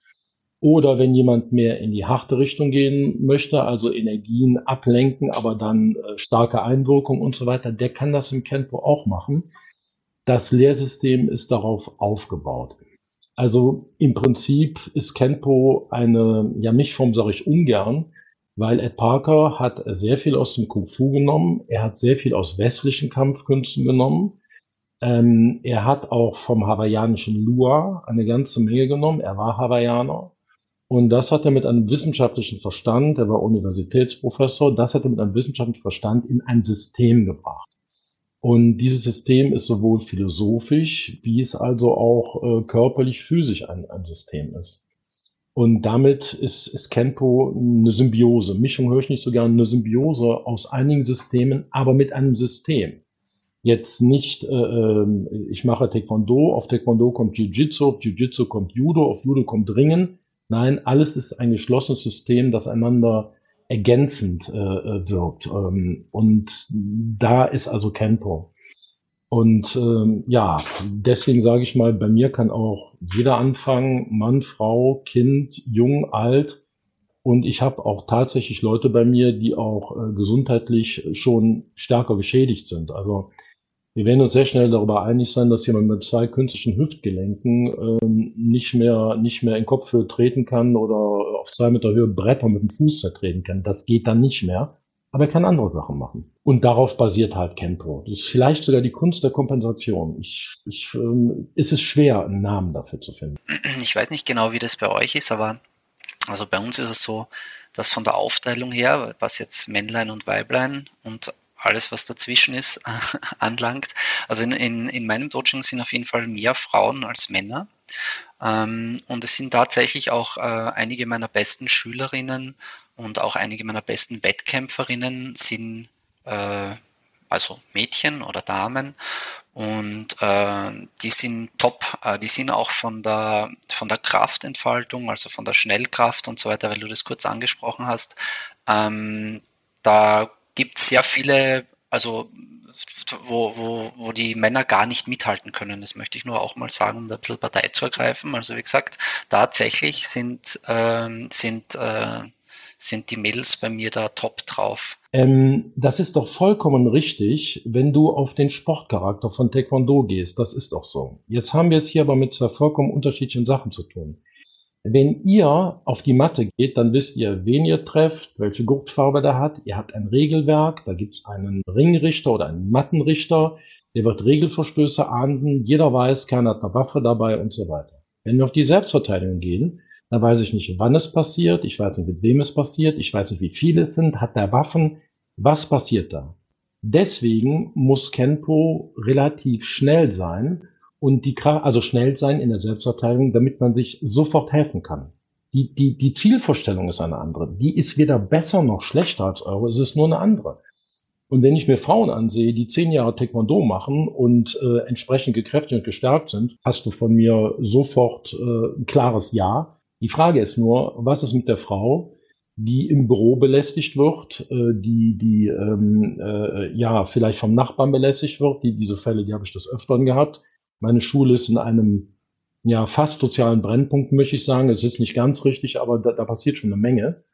Oder wenn jemand mehr in die harte Richtung gehen möchte, also Energien ablenken, aber dann äh, starke Einwirkung und so weiter, der kann das im Kenpo auch machen. Das Lehrsystem ist darauf aufgebaut. Also im Prinzip ist Kenpo eine, ja Mischform sage ich ungern, weil Ed Parker hat sehr viel aus dem Kung Fu genommen, er hat sehr viel aus westlichen Kampfkünsten genommen, ähm, er hat auch vom hawaiianischen Lua eine ganze Menge genommen, er war Hawaiianer und das hat er mit einem wissenschaftlichen Verstand, er war Universitätsprofessor, das hat er mit einem wissenschaftlichen Verstand in ein System gebracht. Und dieses System ist sowohl philosophisch, wie es also auch äh, körperlich, physisch ein, ein System ist. Und damit ist, ist Kenpo eine Symbiose. Mischung höre ich nicht so gerne, eine Symbiose aus einigen Systemen, aber mit einem System. Jetzt nicht, äh, ähm, ich mache Taekwondo, auf Taekwondo kommt Jiu-Jitsu, auf Jiu-Jitsu kommt Judo, auf Judo kommt Ringen. Nein, alles ist ein geschlossenes System, das einander ergänzend äh, äh, wirkt. Ähm, und da ist also Kenpo. Und ähm, ja, deswegen sage ich mal, bei mir kann auch jeder anfangen, Mann, Frau, Kind, jung, alt. Und ich habe auch tatsächlich Leute bei mir, die auch äh, gesundheitlich schon stärker geschädigt sind. Also wir werden uns sehr schnell darüber einig sein, dass jemand mit zwei künstlichen Hüftgelenken ähm, nicht mehr nicht mehr in Kopfhöhe treten kann oder auf zwei Meter Höhe Bretter mit dem Fuß zertreten kann. Das geht dann nicht mehr. Aber er kann andere Sachen machen. Und darauf basiert halt Kento. Das ist vielleicht sogar die Kunst der Kompensation. Ich, ich, ähm, ist es schwer, einen Namen dafür zu finden. Ich weiß nicht genau, wie das bei euch ist, aber also bei uns ist es so, dass von der Aufteilung her, was jetzt Männlein und Weiblein und alles, was dazwischen ist, anlangt. Also in, in, in meinem Coaching sind auf jeden Fall mehr Frauen als Männer. Ähm, und es sind tatsächlich auch äh, einige meiner besten Schülerinnen und auch einige meiner besten Wettkämpferinnen sind äh, also Mädchen oder Damen und äh, die sind top, äh, die sind auch von der von der Kraftentfaltung, also von der Schnellkraft und so weiter, weil du das kurz angesprochen hast. Ähm, da gibt sehr viele, also wo, wo, wo die Männer gar nicht mithalten können. Das möchte ich nur auch mal sagen, um da ein bisschen Partei zu ergreifen. Also wie gesagt, tatsächlich sind, ähm, sind, äh, sind die Mädels bei mir da top drauf. Ähm, das ist doch vollkommen richtig, wenn du auf den Sportcharakter von Taekwondo gehst. Das ist doch so. Jetzt haben wir es hier aber mit zwei vollkommen unterschiedlichen Sachen zu tun. Wenn ihr auf die Matte geht, dann wisst ihr, wen ihr trefft, welche Gurtfarbe der hat. Ihr habt ein Regelwerk, da gibt es einen Ringrichter oder einen Mattenrichter, der wird Regelverstöße ahnden. Jeder weiß, keiner hat eine Waffe dabei und so weiter. Wenn wir auf die Selbstverteidigung gehen, dann weiß ich nicht, wann es passiert, ich weiß nicht, mit wem es passiert, ich weiß nicht, wie viele es sind, hat der Waffen, was passiert da? Deswegen muss Kenpo relativ schnell sein und die also schnell sein in der Selbstverteidigung, damit man sich sofort helfen kann. Die, die, die Zielvorstellung ist eine andere. Die ist weder besser noch schlechter als eure, es ist nur eine andere. Und wenn ich mir Frauen ansehe, die zehn Jahre Taekwondo machen und äh, entsprechend gekräftigt und gestärkt sind, hast du von mir sofort äh, ein klares Ja. Die Frage ist nur, was ist mit der Frau, die im Büro belästigt wird, äh, die, die ähm, äh, ja vielleicht vom Nachbarn belästigt wird. Die, diese Fälle, die habe ich das öfteren gehabt. Meine Schule ist in einem ja fast sozialen Brennpunkt, möchte ich sagen. Es ist nicht ganz richtig, aber da, da passiert schon eine Menge.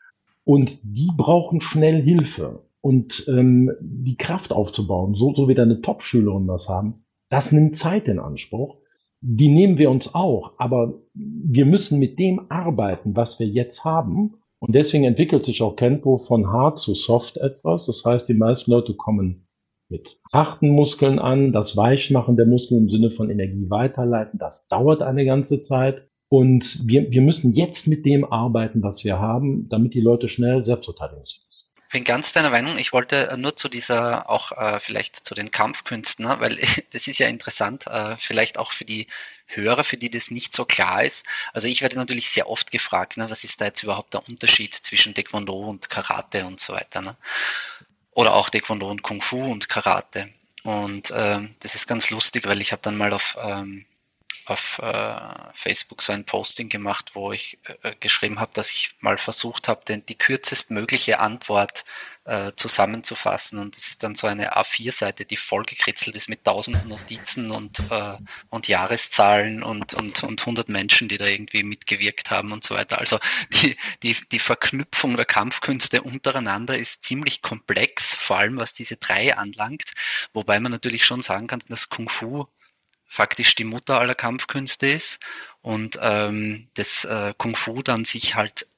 Und die brauchen schnell Hilfe. Und ähm, die Kraft aufzubauen, so, so wie deine Top-Schülerinnen das haben, das nimmt Zeit in Anspruch. Die nehmen wir uns auch, aber wir müssen mit dem arbeiten, was wir jetzt haben und deswegen entwickelt sich auch Kenpo von hart zu soft etwas. Das heißt, die meisten Leute kommen mit harten Muskeln an. Das Weichmachen der Muskeln im Sinne von Energie weiterleiten, das dauert eine ganze Zeit. Und wir, wir müssen jetzt mit dem arbeiten, was wir haben, damit die Leute schnell selbstverteidigungsfähig sind bin ganz deiner Meinung. Ich wollte nur zu dieser, auch äh, vielleicht zu den Kampfkünsten, ne? weil das ist ja interessant, äh, vielleicht auch für die Hörer, für die das nicht so klar ist. Also ich werde natürlich sehr oft gefragt, ne, was ist da jetzt überhaupt der Unterschied zwischen Taekwondo und Karate und so weiter. Ne? Oder auch Taekwondo und Kung Fu und Karate. Und ähm, das ist ganz lustig, weil ich habe dann mal auf ähm, auf äh, Facebook so ein Posting gemacht, wo ich äh, geschrieben habe, dass ich mal versucht habe, die kürzestmögliche Antwort äh, zusammenzufassen. Und das ist dann so eine A4-Seite, die vollgekritzelt ist mit tausend Notizen und, äh, und Jahreszahlen und, und, und 100 Menschen, die da irgendwie mitgewirkt haben und so weiter. Also die, die, die Verknüpfung der Kampfkünste untereinander ist ziemlich komplex, vor allem was diese drei anlangt. Wobei man natürlich schon sagen kann, dass Kung Fu faktisch die Mutter aller Kampfkünste ist und ähm, das äh, Kung Fu dann sich halt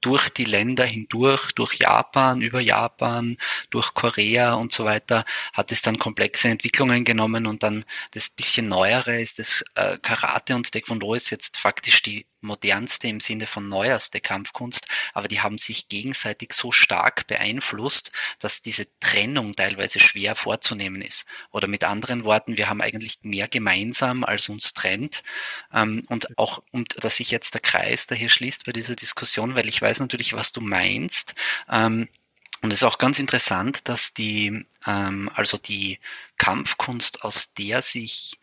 durch die Länder hindurch, durch Japan, über Japan, durch Korea und so weiter, hat es dann komplexe Entwicklungen genommen und dann das bisschen Neuere ist das äh, Karate und Taekwondo ist jetzt faktisch die modernste im Sinne von neuerste Kampfkunst, aber die haben sich gegenseitig so stark beeinflusst, dass diese Trennung teilweise schwer vorzunehmen ist. Oder mit anderen Worten, wir haben eigentlich mehr gemeinsam, als uns trennt. Ähm, und auch, und dass sich jetzt der Kreis da hier schließt bei dieser Diskussion, weil ich weiß natürlich, was du meinst. Ähm, und es ist auch ganz interessant, dass die, ähm, also die Kampfkunst, aus der sich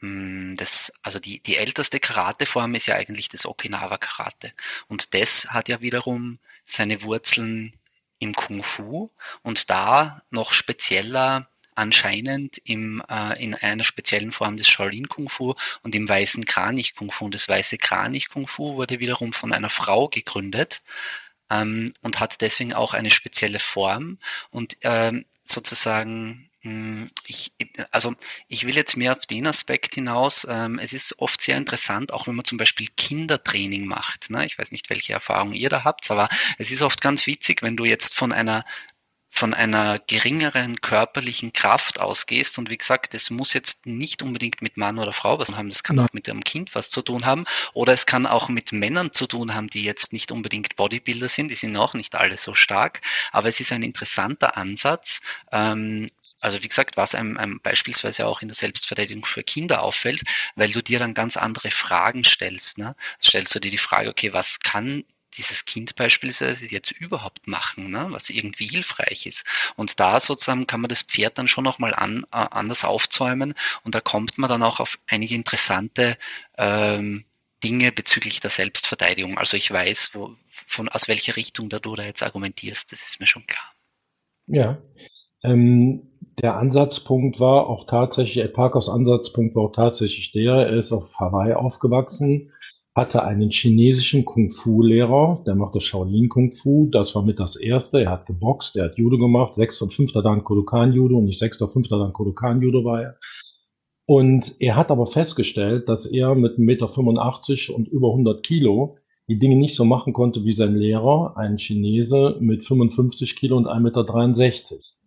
hm, das, also die, die älteste Karateform ist ja eigentlich das Okinawa Karate. Und das hat ja wiederum seine Wurzeln im Kung Fu und da noch spezieller anscheinend im, äh, in einer speziellen Form des Shaolin Kung Fu und im weißen Kranich Kung Fu. Und das weiße Kranich Kung Fu wurde wiederum von einer Frau gegründet ähm, und hat deswegen auch eine spezielle Form und ähm, sozusagen hm, ich, also ich will jetzt mehr auf den Aspekt hinaus. Ähm, es ist oft sehr interessant, auch wenn man zum Beispiel Kindertraining macht. Ne? Ich weiß nicht, welche Erfahrung ihr da habt, aber es ist oft ganz witzig, wenn du jetzt von einer von einer geringeren körperlichen Kraft ausgehst und wie gesagt, das muss jetzt nicht unbedingt mit Mann oder Frau was haben, das kann Nein. auch mit einem Kind was zu tun haben oder es kann auch mit Männern zu tun haben, die jetzt nicht unbedingt Bodybuilder sind, die sind auch nicht alle so stark, aber es ist ein interessanter Ansatz, ähm, also wie gesagt, was einem, einem beispielsweise auch in der Selbstverteidigung für Kinder auffällt, weil du dir dann ganz andere Fragen stellst. Ne? Stellst du dir die Frage, okay, was kann dieses Kind beispielsweise jetzt überhaupt machen, ne, was irgendwie hilfreich ist. Und da sozusagen kann man das Pferd dann schon nochmal an, äh, anders aufzäumen und da kommt man dann auch auf einige interessante ähm, Dinge bezüglich der Selbstverteidigung. Also ich weiß, wo, von, aus welcher Richtung da du da jetzt argumentierst, das ist mir schon klar. Ja, ähm, der Ansatzpunkt war auch tatsächlich, Ed Parkers Ansatzpunkt war auch tatsächlich der, er ist auf Hawaii aufgewachsen, hatte einen chinesischen Kung-Fu-Lehrer, der machte Shaolin Kung-Fu, das war mit das erste, er hat geboxt, er hat Judo gemacht, sechster und fünfter Dan Kodokan Judo und nicht sechster, fünfter Dan Kodokan Judo war er. Und er hat aber festgestellt, dass er mit 1,85 Meter und über 100 Kilo die Dinge nicht so machen konnte wie sein Lehrer, ein Chinese mit 55 Kilo und 1,63 Meter.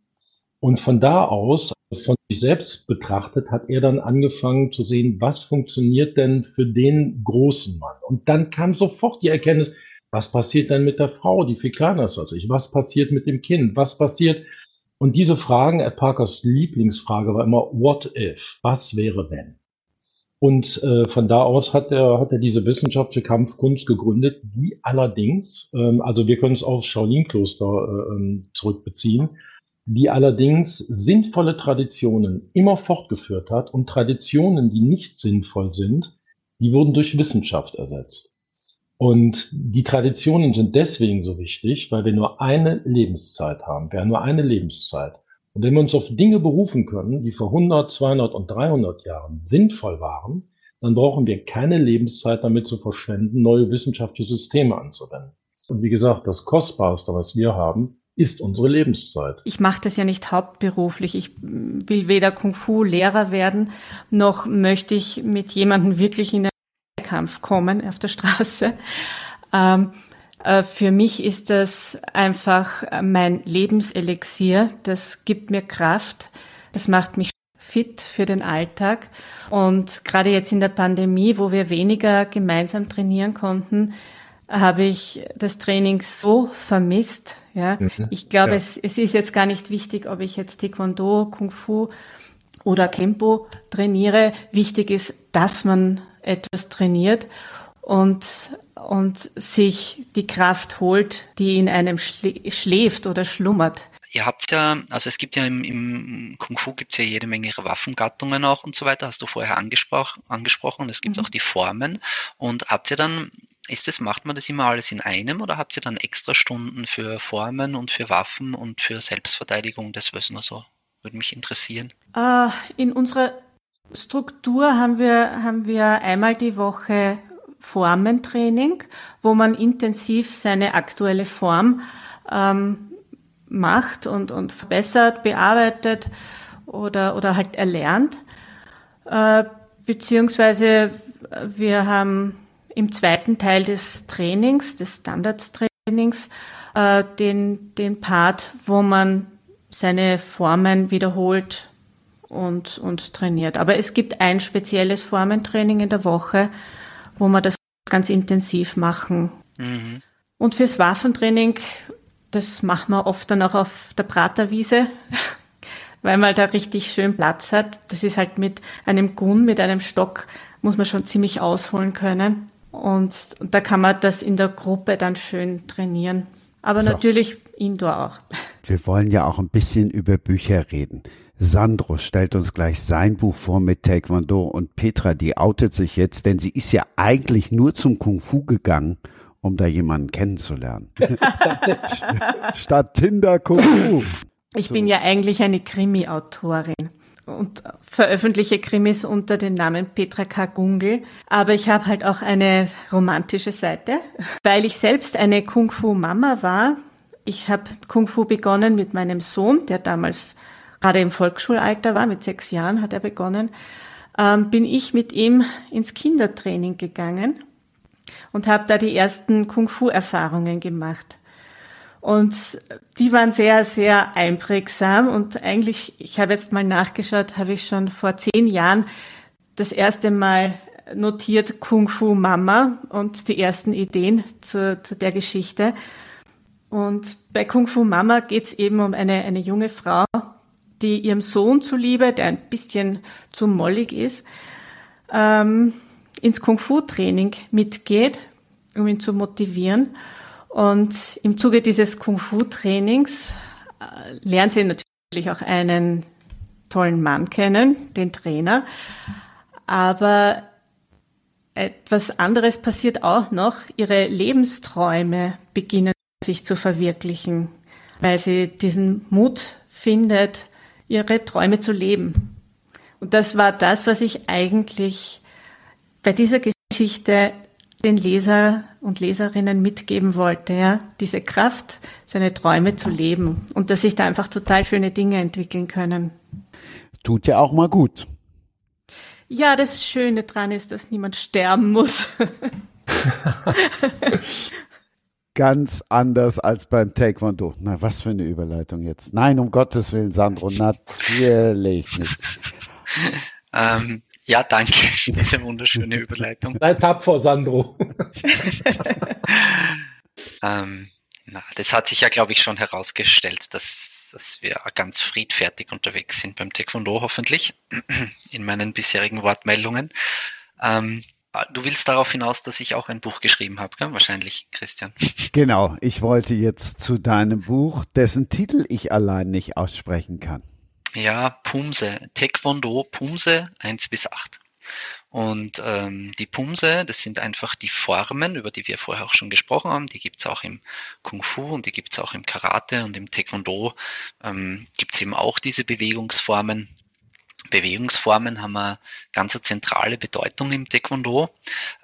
Und von da aus, von sich selbst betrachtet, hat er dann angefangen zu sehen, was funktioniert denn für den großen Mann. Und dann kam sofort die Erkenntnis, was passiert denn mit der Frau, die viel kleiner ist als ich? Was passiert mit dem Kind? Was passiert? Und diese Fragen, Ed Parkers Lieblingsfrage war immer, what if? Was wäre wenn? Und äh, von da aus hat er, hat er diese wissenschaftliche Kampfkunst gegründet, die allerdings, ähm, also wir können es auf Shaolin-Kloster äh, ähm, zurückbeziehen, die allerdings sinnvolle Traditionen immer fortgeführt hat und Traditionen, die nicht sinnvoll sind, die wurden durch Wissenschaft ersetzt. Und die Traditionen sind deswegen so wichtig, weil wir nur eine Lebenszeit haben. Wir haben nur eine Lebenszeit. Und wenn wir uns auf Dinge berufen können, die vor 100, 200 und 300 Jahren sinnvoll waren, dann brauchen wir keine Lebenszeit damit zu verschwenden, neue wissenschaftliche Systeme anzuwenden. Und wie gesagt, das Kostbarste, was wir haben, ist unsere Lebenszeit. Ich mache das ja nicht hauptberuflich. Ich will weder Kung-Fu-Lehrer werden, noch möchte ich mit jemandem wirklich in den Kampf kommen auf der Straße. Ähm, äh, für mich ist das einfach mein Lebenselixier. Das gibt mir Kraft. Das macht mich fit für den Alltag. Und gerade jetzt in der Pandemie, wo wir weniger gemeinsam trainieren konnten, habe ich das Training so vermisst. Ja, mhm. ich glaube, ja. es, es ist jetzt gar nicht wichtig, ob ich jetzt Taekwondo, Kung Fu oder Kempo trainiere. Wichtig ist, dass man etwas trainiert und, und sich die Kraft holt, die in einem schläft oder schlummert. Ihr habt ja, also es gibt ja im, im Kung Fu gibt es ja jede Menge Waffengattungen auch und so weiter, hast du vorher angesprochen, angesprochen und es gibt mhm. auch die Formen. Und habt ihr dann, ist das, macht man das immer alles in einem oder habt ihr dann extra Stunden für Formen und für Waffen und für Selbstverteidigung? Das wäre nur so, würde mich interessieren. Uh, in unserer Struktur haben wir, haben wir einmal die Woche Formentraining, wo man intensiv seine aktuelle Form ähm, macht und, und verbessert, bearbeitet oder, oder halt erlernt. Äh, beziehungsweise wir haben im zweiten Teil des Trainings, des Standardstrainings, äh, den, den Part, wo man seine Formen wiederholt und, und trainiert. Aber es gibt ein spezielles Formentraining in der Woche, wo wir das ganz intensiv machen. Mhm. Und fürs Waffentraining das machen wir oft dann auch auf der Praterwiese, weil man da richtig schön Platz hat. Das ist halt mit einem Gun, mit einem Stock, muss man schon ziemlich ausholen können. Und, und da kann man das in der Gruppe dann schön trainieren. Aber so. natürlich Indoor auch. Wir wollen ja auch ein bisschen über Bücher reden. Sandro stellt uns gleich sein Buch vor mit Taekwondo und Petra, die outet sich jetzt, denn sie ist ja eigentlich nur zum Kung Fu gegangen um da jemanden kennenzulernen. Statt Tinder Kuku. Ich so. bin ja eigentlich eine Krimi-Autorin und veröffentliche Krimis unter dem Namen Petra K. Gungel. Aber ich habe halt auch eine romantische Seite, weil ich selbst eine Kung-Fu-Mama war. Ich habe Kung-Fu begonnen mit meinem Sohn, der damals gerade im Volksschulalter war, mit sechs Jahren hat er begonnen. Ähm, bin ich mit ihm ins Kindertraining gegangen und habe da die ersten Kung-Fu-Erfahrungen gemacht. Und die waren sehr, sehr einprägsam. Und eigentlich, ich habe jetzt mal nachgeschaut, habe ich schon vor zehn Jahren das erste Mal notiert Kung Fu Mama und die ersten Ideen zu, zu der Geschichte. Und bei Kung Fu Mama geht es eben um eine, eine junge Frau, die ihrem Sohn zuliebe, der ein bisschen zu mollig ist, ähm, ins Kung-Fu-Training mitgeht, um ihn zu motivieren. Und im Zuge dieses Kung-Fu-Trainings äh, lernt sie natürlich auch einen tollen Mann kennen, den Trainer. Aber etwas anderes passiert auch noch. Ihre Lebensträume beginnen sich zu verwirklichen, weil sie diesen Mut findet, ihre Träume zu leben. Und das war das, was ich eigentlich bei dieser Geschichte den Leser und Leserinnen mitgeben wollte, ja, diese Kraft, seine Träume zu leben und dass sich da einfach total schöne Dinge entwickeln können. Tut ja auch mal gut. Ja, das Schöne dran ist, dass niemand sterben muss. Ganz anders als beim Taekwondo. Na, was für eine Überleitung jetzt. Nein, um Gottes Willen, Sandro, natürlich nicht. Ähm, ja, danke für diese wunderschöne Überleitung. Sei tapfer, Sandro. ähm, na, das hat sich ja, glaube ich, schon herausgestellt, dass, dass wir ganz friedfertig unterwegs sind beim Taekwondo, hoffentlich, in meinen bisherigen Wortmeldungen. Ähm, Du willst darauf hinaus, dass ich auch ein Buch geschrieben habe, gell? wahrscheinlich, Christian. Genau, ich wollte jetzt zu deinem Buch, dessen Titel ich allein nicht aussprechen kann. Ja, Pumse. Taekwondo, Pumse 1 bis 8. Und ähm, die Pumse, das sind einfach die Formen, über die wir vorher auch schon gesprochen haben. Die gibt's auch im Kung Fu und die gibt's auch im Karate und im Taekwondo ähm, gibt's eben auch diese Bewegungsformen. Bewegungsformen haben eine ganz zentrale Bedeutung im Taekwondo,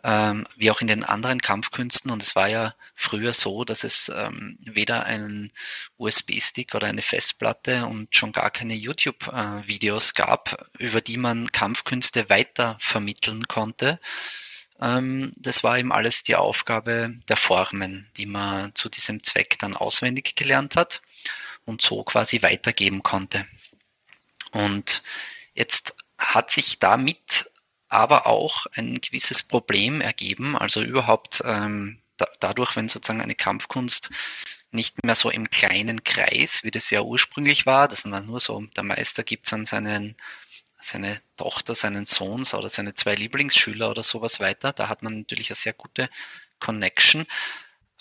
ähm, wie auch in den anderen Kampfkünsten. Und es war ja früher so, dass es ähm, weder einen USB-Stick oder eine Festplatte und schon gar keine YouTube-Videos gab, über die man Kampfkünste weiter vermitteln konnte. Ähm, das war eben alles die Aufgabe der Formen, die man zu diesem Zweck dann auswendig gelernt hat und so quasi weitergeben konnte. Und Jetzt hat sich damit aber auch ein gewisses Problem ergeben, also überhaupt ähm, da, dadurch, wenn sozusagen eine Kampfkunst nicht mehr so im kleinen Kreis, wie das ja ursprünglich war, dass man nur so, der Meister gibt es an seinen, seine Tochter, seinen Sohn oder seine zwei Lieblingsschüler oder sowas weiter. Da hat man natürlich eine sehr gute Connection.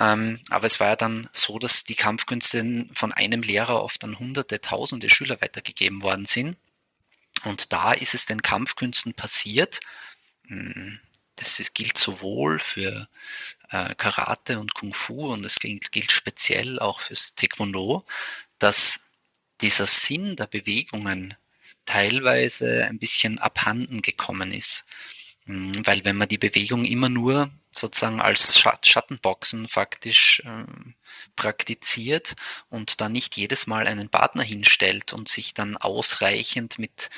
Ähm, aber es war ja dann so, dass die Kampfkünste von einem Lehrer oft an hunderte, tausende Schüler weitergegeben worden sind. Und da ist es den Kampfkünsten passiert. Hm, das ist, gilt sowohl für äh, Karate und Kung Fu und es gilt, gilt speziell auch fürs Taekwondo, dass dieser Sinn der Bewegungen teilweise ein bisschen abhanden gekommen ist. Hm, weil wenn man die Bewegung immer nur sozusagen als Schattenboxen faktisch ähm, praktiziert und dann nicht jedes Mal einen Partner hinstellt und sich dann ausreichend mit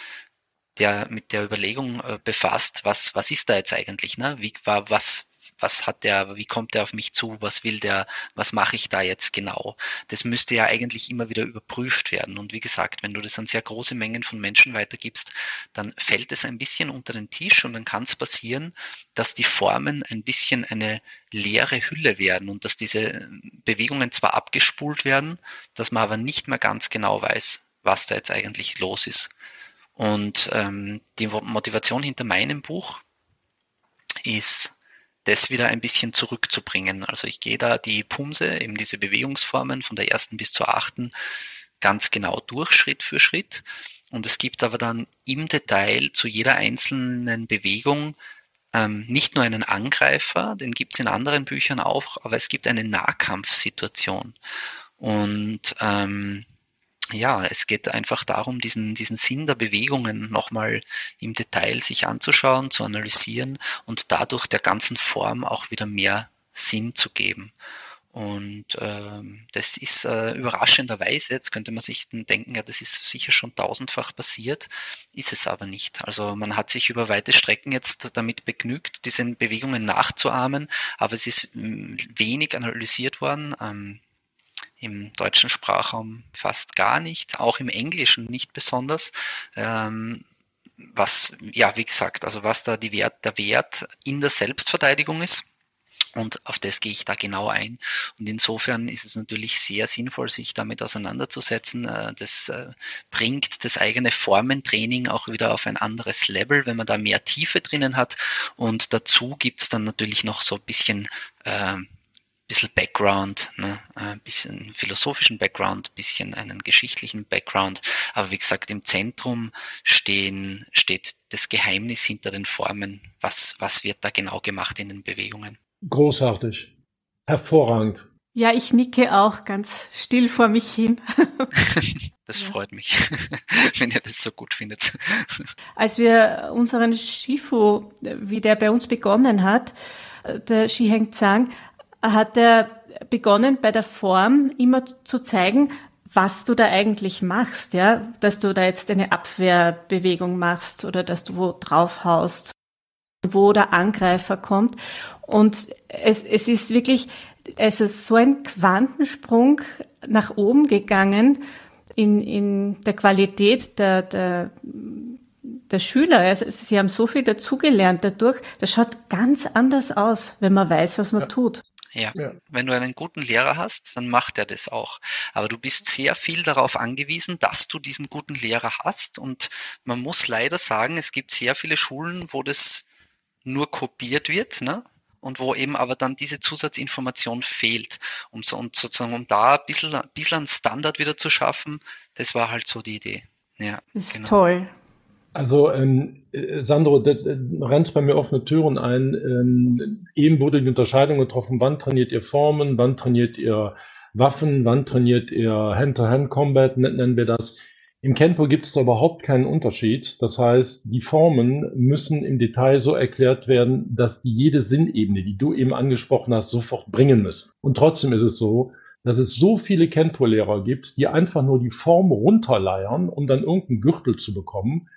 der, mit der Überlegung äh, befasst, was, was ist da jetzt eigentlich, ne? Wie war, was, was hat der, wie kommt der auf mich zu, was will der, was mache ich da jetzt genau? Das müsste ja eigentlich immer wieder überprüft werden. Und wie gesagt, wenn du das an sehr große Mengen von Menschen weitergibst, dann fällt es ein bisschen unter den Tisch und dann kann es passieren, dass die Formen ein bisschen eine leere Hülle werden und dass diese Bewegungen zwar abgespult werden, dass man aber nicht mehr ganz genau weiß, was da jetzt eigentlich los ist. Und ähm, die Motivation hinter meinem Buch ist, das wieder ein bisschen zurückzubringen. Also ich gehe da die Pumse, eben diese Bewegungsformen von der ersten bis zur achten, ganz genau durch, Schritt für Schritt. Und es gibt aber dann im Detail zu jeder einzelnen Bewegung ähm, nicht nur einen Angreifer, den gibt es in anderen Büchern auch, aber es gibt eine Nahkampfsituation. Und ähm, ja, es geht einfach darum, diesen, diesen Sinn der Bewegungen nochmal im Detail sich anzuschauen, zu analysieren und dadurch der ganzen Form auch wieder mehr Sinn zu geben. Und ähm, das ist äh, überraschenderweise, jetzt könnte man sich denken, ja, das ist sicher schon tausendfach passiert, ist es aber nicht. Also man hat sich über weite Strecken jetzt damit begnügt, diese Bewegungen nachzuahmen, aber es ist hm, wenig analysiert worden. Ähm, im deutschen Sprachraum fast gar nicht, auch im Englischen nicht besonders. Ähm, was, ja, wie gesagt, also was da die Wert, der Wert in der Selbstverteidigung ist. Und auf das gehe ich da genau ein. Und insofern ist es natürlich sehr sinnvoll, sich damit auseinanderzusetzen. Äh, das äh, bringt das eigene Formentraining auch wieder auf ein anderes Level, wenn man da mehr Tiefe drinnen hat. Und dazu gibt es dann natürlich noch so ein bisschen äh, bisschen Background, ne? ein bisschen philosophischen Background, ein bisschen einen geschichtlichen Background. Aber wie gesagt, im Zentrum stehen, steht das Geheimnis hinter den Formen. Was, was wird da genau gemacht in den Bewegungen? Großartig. Hervorragend. Ja, ich nicke auch ganz still vor mich hin. das freut mich, wenn ihr das so gut findet. Als wir unseren Shifu, wie der bei uns begonnen hat, der Shiheng Zhang, hat er begonnen bei der Form immer zu zeigen, was du da eigentlich machst, ja, dass du da jetzt eine Abwehrbewegung machst oder dass du wo draufhaust, wo der Angreifer kommt. Und es, es ist wirklich, es ist so ein Quantensprung nach oben gegangen in, in der Qualität der, der, der Schüler. Also sie haben so viel dazugelernt dadurch. Das schaut ganz anders aus, wenn man weiß, was man ja. tut. Ja. ja. wenn du einen guten Lehrer hast, dann macht er das auch. Aber du bist sehr viel darauf angewiesen, dass du diesen guten Lehrer hast. Und man muss leider sagen, es gibt sehr viele Schulen, wo das nur kopiert wird, ne? Und wo eben aber dann diese Zusatzinformation fehlt. Um so, und sozusagen, um da ein bisschen, ein bisschen einen Standard wieder zu schaffen, das war halt so die Idee. Ja, ist genau. toll. Also ähm, äh, Sandro, das, das rennt bei mir offene Türen ein. Ähm, eben wurde die Unterscheidung getroffen, wann trainiert ihr Formen, wann trainiert ihr Waffen, wann trainiert ihr Hand-to-Hand-Combat, nennen wir das. Im Kenpo gibt es da überhaupt keinen Unterschied. Das heißt, die Formen müssen im Detail so erklärt werden, dass die jede Sinnebene, die du eben angesprochen hast, sofort bringen müssen. Und trotzdem ist es so, dass es so viele Kenpo-Lehrer gibt, die einfach nur die Form runterleiern, um dann irgendeinen Gürtel zu bekommen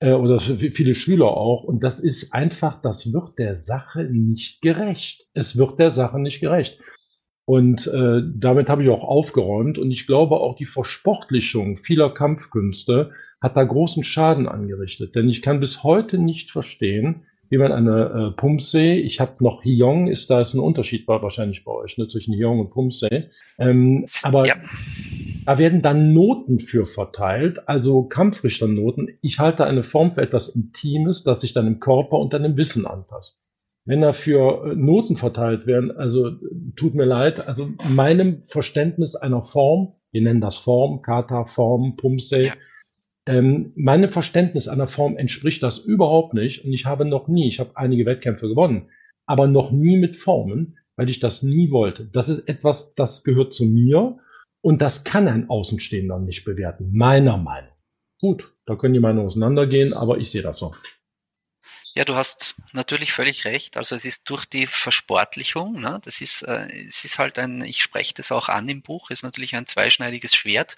äh, oder viele Schüler auch. Und das ist einfach, das wird der Sache nicht gerecht. Es wird der Sache nicht gerecht. Und äh, damit habe ich auch aufgeräumt. Und ich glaube, auch die Versportlichung vieler Kampfkünste hat da großen Schaden angerichtet. Denn ich kann bis heute nicht verstehen, wie man eine äh, Pumpsee, ich habe noch Hyong, ist da ist ein Unterschied wahrscheinlich bei euch ne, zwischen Hyong und Pumpsee. Ähm, aber ja. Da werden dann Noten für verteilt, also Kampfrichternoten. Ich halte eine Form für etwas Intimes, das sich dann im Körper und dann im Wissen anpasst. Wenn dafür äh, Noten verteilt werden, also tut mir leid, also meinem Verständnis einer Form, wir nennen das Form, Kata, Form, Pumse, ja. Ähm, meinem Verständnis einer Form entspricht das überhaupt nicht und ich habe noch nie, ich habe einige Wettkämpfe gewonnen, aber noch nie mit Formen, weil ich das nie wollte. Das ist etwas, das gehört zu mir und das kann ein Außenstehender nicht bewerten, meiner Meinung. Gut, da können die Meinungen auseinandergehen, aber ich sehe das so. Ja, du hast natürlich völlig recht. Also es ist durch die Versportlichung, ne, das ist, äh, es ist halt ein, ich spreche das auch an im Buch, ist natürlich ein zweischneidiges Schwert.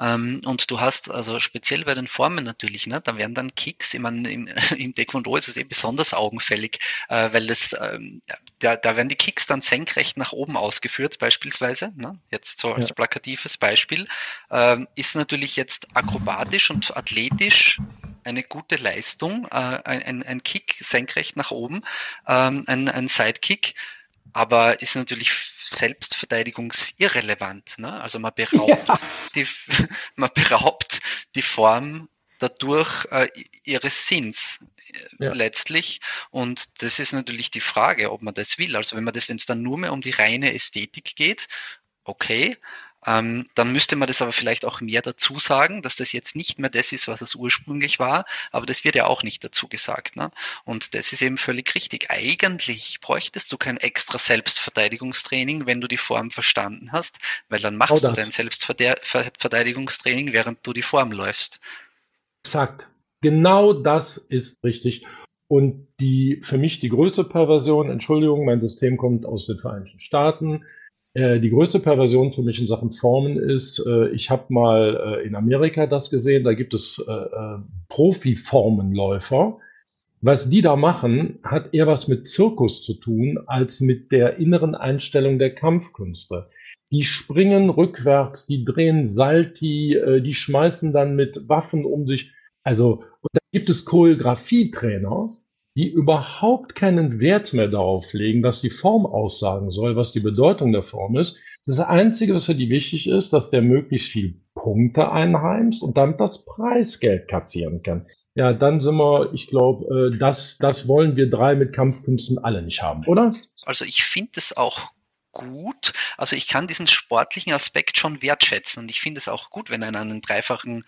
Ähm, und du hast also speziell bei den Formen natürlich, ne, da werden dann Kicks, ich meine, im, im Taekwondo ist es eh besonders augenfällig, äh, weil das, ähm, da, da werden die Kicks dann senkrecht nach oben ausgeführt, beispielsweise, ne, jetzt so als ja. plakatives Beispiel, ähm, ist natürlich jetzt akrobatisch und athletisch eine gute Leistung, äh, ein, ein Kick senkrecht nach oben, ein, ein Sidekick, aber ist natürlich selbstverteidigungsirrelevant. Ne? Also man beraubt, ja. die, man beraubt die Form dadurch äh, ihres Sinns äh, ja. letztlich. Und das ist natürlich die Frage, ob man das will. Also wenn man das, wenn es dann nur mehr um die reine Ästhetik geht, okay, ähm, dann müsste man das aber vielleicht auch mehr dazu sagen, dass das jetzt nicht mehr das ist, was es ursprünglich war, aber das wird ja auch nicht dazu gesagt. Ne? Und das ist eben völlig richtig. Eigentlich bräuchtest du kein extra Selbstverteidigungstraining, wenn du die Form verstanden hast, weil dann machst du dein Selbstverteidigungstraining, während du die Form läufst. Exakt. Genau das ist richtig. Und die für mich die größte Perversion, Entschuldigung, mein System kommt aus den Vereinigten Staaten, äh, die größte Perversion für mich in Sachen Formen ist, äh, ich habe mal äh, in Amerika das gesehen, da gibt es Profi-Formenläufer. Was die da machen, hat eher was mit Zirkus zu tun, als mit der inneren Einstellung der Kampfkünste. Die springen rückwärts, die drehen Salti, die schmeißen dann mit Waffen um sich. Also, und da gibt es Choreografietrainer, die überhaupt keinen Wert mehr darauf legen, was die Form aussagen soll, was die Bedeutung der Form ist. Das Einzige, was für die wichtig ist, dass der möglichst viel Punkte einheimst und damit das Preisgeld kassieren kann. Ja, dann sind wir, ich glaube, äh, das, das wollen wir drei mit Kampfkünsten alle nicht haben, oder? Also ich finde es auch gut. Also ich kann diesen sportlichen Aspekt schon wertschätzen und ich finde es auch gut, wenn einer einen dreifachen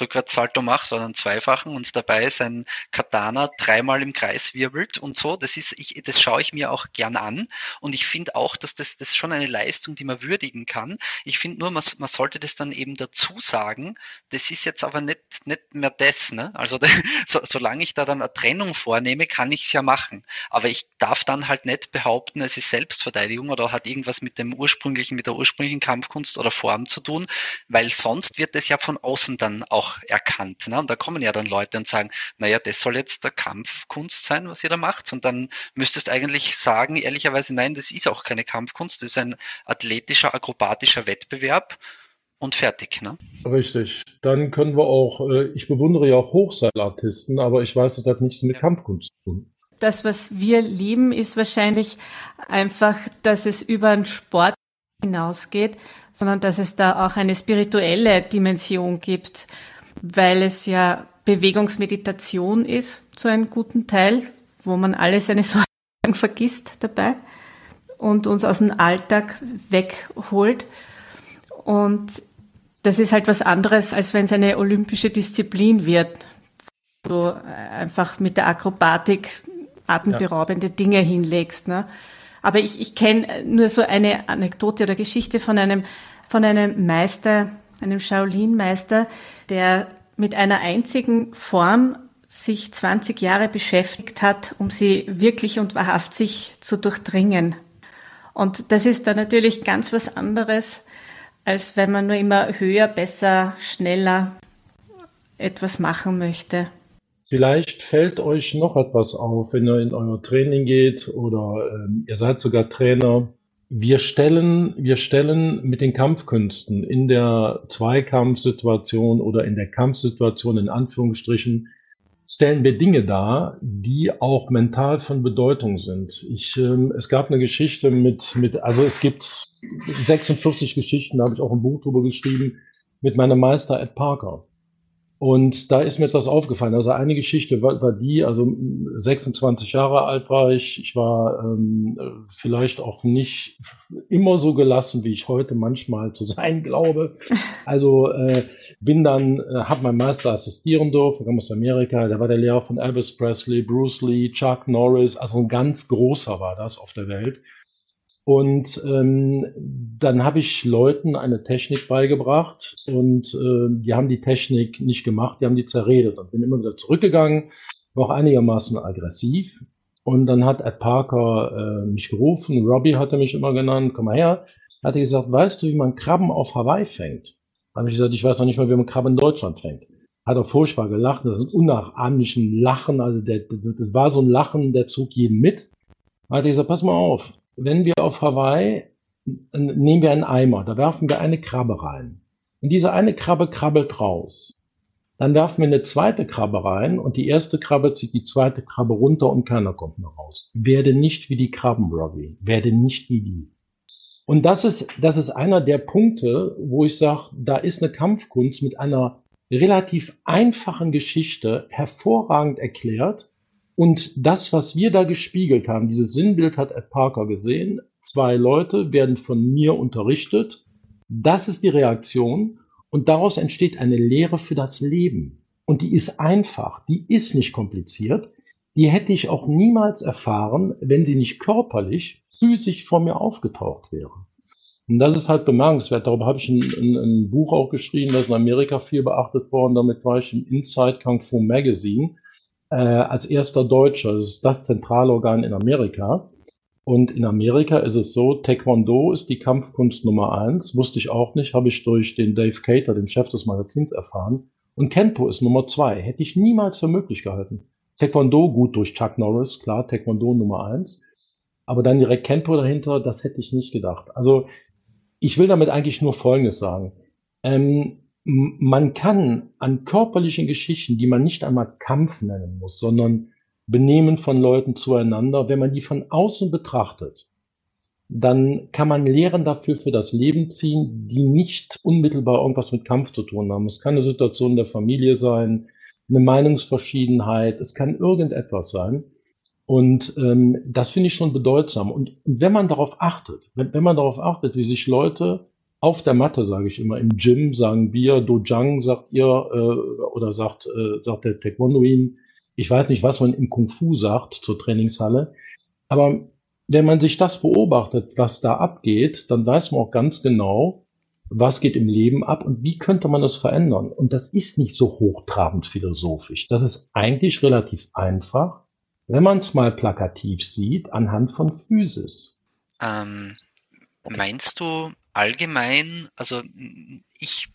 Rückwärtssalto macht, sondern zweifachen und dabei sein Katana dreimal im Kreis wirbelt und so. Das ist, ich, das schaue ich mir auch gern an und ich finde auch, dass das, das schon eine Leistung, die man würdigen kann. Ich finde nur, man, man sollte das dann eben dazu sagen. Das ist jetzt aber nicht, nicht mehr das. Ne? Also so, solange ich da dann eine Trennung vornehme, kann ich es ja machen. Aber ich darf dann halt nicht behaupten, es ist Selbstverteidigung oder hat irgendwas mit dem ursprünglichen, mit der ursprünglichen Kampfkunst oder Form zu tun, weil sonst wird das ja von außen dann auch erkannt. Ne? Und da kommen ja dann Leute und sagen, naja, das soll jetzt der Kampfkunst sein, was ihr da macht. Und dann müsstest du eigentlich sagen, ehrlicherweise, nein, das ist auch keine Kampfkunst, das ist ein athletischer, akrobatischer Wettbewerb und fertig. Ne? Richtig. Dann können wir auch, äh, ich bewundere ja auch Hochseilartisten, aber ich weiß, das hat nichts mit Kampfkunst zu tun das, was wir lieben, ist wahrscheinlich einfach, dass es über den Sport hinausgeht, sondern dass es da auch eine spirituelle Dimension gibt, weil es ja Bewegungsmeditation ist zu einem guten Teil, wo man alle seine Sorgen vergisst dabei und uns aus dem Alltag wegholt. Und das ist halt was anderes, als wenn es eine olympische Disziplin wird, du einfach mit der Akrobatik atemberaubende ja. Dinge hinlegst. Ne? Aber ich, ich kenne nur so eine Anekdote oder Geschichte von einem, von einem Meister, einem Shaolin-Meister, der mit einer einzigen Form sich 20 Jahre beschäftigt hat, um sie wirklich und wahrhaftig zu durchdringen. Und das ist dann natürlich ganz was anderes, als wenn man nur immer höher, besser, schneller etwas machen möchte. Vielleicht fällt euch noch etwas auf, wenn ihr in euer Training geht oder ähm, ihr seid sogar Trainer. Wir stellen, wir stellen mit den Kampfkünsten in der Zweikampfsituation oder in der Kampfsituation in Anführungsstrichen stellen wir Dinge dar, die auch mental von Bedeutung sind. Ich, ähm, es gab eine Geschichte mit, mit, also es gibt 46 Geschichten, da habe ich auch ein Buch drüber geschrieben, mit meinem Meister Ed Parker. Und da ist mir etwas aufgefallen. Also eine Geschichte war, war die, also 26 Jahre alt war ich. Ich war ähm, vielleicht auch nicht immer so gelassen, wie ich heute manchmal zu sein glaube. Also äh, bin dann, äh, habe meinen Meister assistieren dürfen, kam aus Amerika. Der war der Lehrer von Elvis Presley, Bruce Lee, Chuck Norris. Also ein ganz großer war das auf der Welt. Und ähm, dann habe ich Leuten eine Technik beigebracht und äh, die haben die Technik nicht gemacht, die haben die zerredet und bin immer wieder zurückgegangen, war auch einigermaßen aggressiv. Und dann hat Ed Parker äh, mich gerufen, Robbie hat er mich immer genannt, komm mal her. Hat er gesagt, weißt du, wie man Krabben auf Hawaii fängt? Habe ich gesagt, ich weiß noch nicht mal, wie man Krabben in Deutschland fängt. Hat er furchtbar gelacht, das ist ein unnachahmlichen Lachen, also der, das war so ein Lachen, der zog jeden mit. Hat er gesagt, pass mal auf, wenn wir auf Hawaii, nehmen wir einen Eimer, da werfen wir eine Krabbe rein. Und diese eine Krabbe krabbelt raus. Dann werfen wir eine zweite Krabbe rein und die erste Krabbe zieht die zweite Krabbe runter und keiner kommt mehr raus. Werde nicht wie die Krabben, Robbie. Werde nicht wie die. Und das ist, das ist einer der Punkte, wo ich sage, da ist eine Kampfkunst mit einer relativ einfachen Geschichte hervorragend erklärt, und das, was wir da gespiegelt haben, dieses Sinnbild hat Ed Parker gesehen. Zwei Leute werden von mir unterrichtet. Das ist die Reaktion. Und daraus entsteht eine Lehre für das Leben. Und die ist einfach, die ist nicht kompliziert. Die hätte ich auch niemals erfahren, wenn sie nicht körperlich, physisch vor mir aufgetaucht wäre. Und das ist halt bemerkenswert. Darüber habe ich ein, ein, ein Buch auch geschrieben, das in Amerika viel beachtet worden. Damit war ich im Inside Kung Fu Magazine äh, als erster Deutscher. Das ist das Zentralorgan in Amerika. Und in Amerika ist es so, Taekwondo ist die Kampfkunst Nummer eins. Wusste ich auch nicht, habe ich durch den Dave Cater, den Chef des Magazins, erfahren. Und Kenpo ist Nummer zwei. Hätte ich niemals für möglich gehalten. Taekwondo gut durch Chuck Norris, klar, Taekwondo Nummer eins. Aber dann direkt Kenpo dahinter, das hätte ich nicht gedacht. Also ich will damit eigentlich nur Folgendes sagen. Ähm, man kann an körperlichen Geschichten, die man nicht einmal Kampf nennen muss, sondern Benehmen von Leuten zueinander, wenn man die von außen betrachtet, dann kann man Lehren dafür für das Leben ziehen, die nicht unmittelbar irgendwas mit Kampf zu tun haben. Es kann eine Situation der Familie sein, eine Meinungsverschiedenheit, es kann irgendetwas sein. Und ähm, das finde ich schon bedeutsam. Und wenn man darauf achtet, wenn, wenn man darauf achtet, wie sich Leute auf der Matte, sage ich immer. Im Gym sagen wir, Dojang sagt ihr, äh, oder sagt, äh, sagt der Taekwondoin. Ich weiß nicht, was man im Kung Fu sagt zur Trainingshalle. Aber wenn man sich das beobachtet, was da abgeht, dann weiß man auch ganz genau, was geht im Leben ab und wie könnte man das verändern. Und das ist nicht so hochtrabend philosophisch. Das ist eigentlich relativ einfach, wenn man es mal plakativ sieht, anhand von Physis. Ähm, meinst du, allgemein, also ich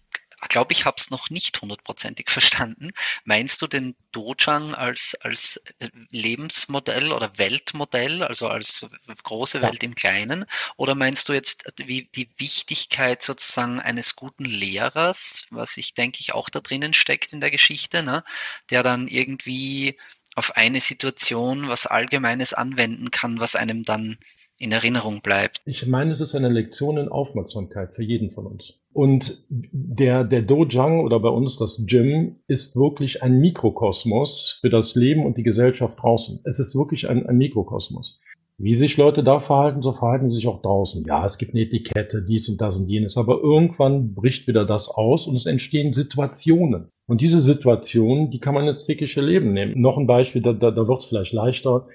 glaube, ich habe es noch nicht hundertprozentig verstanden. Meinst du den Dojang als, als äh, Lebensmodell oder Weltmodell, also als große Welt im Kleinen? Oder meinst du jetzt wie die Wichtigkeit sozusagen eines guten Lehrers, was ich denke ich auch da drinnen steckt in der Geschichte, ne? der dann irgendwie auf eine Situation was Allgemeines anwenden kann, was einem dann in Erinnerung bleibt. Ich meine, es ist eine Lektion in Aufmerksamkeit für jeden von uns. Und der, der Dojang oder bei uns das Gym ist wirklich ein Mikrokosmos für das Leben und die Gesellschaft draußen. Es ist wirklich ein, ein Mikrokosmos. Wie sich Leute da verhalten, so verhalten sie sich auch draußen. Ja, es gibt eine Etikette, dies und das und jenes, aber irgendwann bricht wieder das aus und es entstehen Situationen. Und diese Situationen, die kann man ins tägliche Leben nehmen. Noch ein Beispiel, da, da, da wird es vielleicht leichter.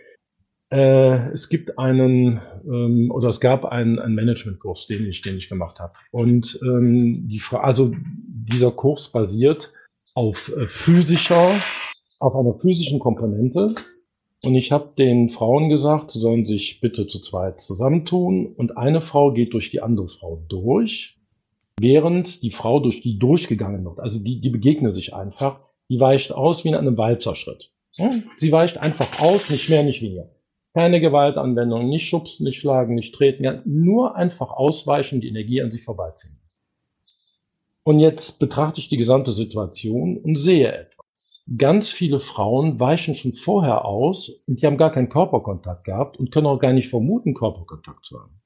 Äh, es gibt einen, ähm, oder es gab einen, einen Managementkurs, den ich, den ich gemacht habe. Und ähm, die, also dieser Kurs basiert auf äh, physischer, auf einer physischen Komponente. Und ich habe den Frauen gesagt, sie sollen sich bitte zu zweit zusammentun und eine Frau geht durch die andere Frau durch, während die Frau durch die durchgegangen wird. Also die, die begegnen sich einfach. Die weicht aus wie in einem Walzerschritt. Sie weicht einfach aus, nicht mehr, nicht weniger. Keine Gewaltanwendung, nicht schubsen, nicht schlagen, nicht treten, nur einfach ausweichen, die Energie an sich vorbeiziehen. Und jetzt betrachte ich die gesamte Situation und sehe etwas. Ganz viele Frauen weichen schon vorher aus und die haben gar keinen Körperkontakt gehabt und können auch gar nicht vermuten, Körperkontakt zu haben.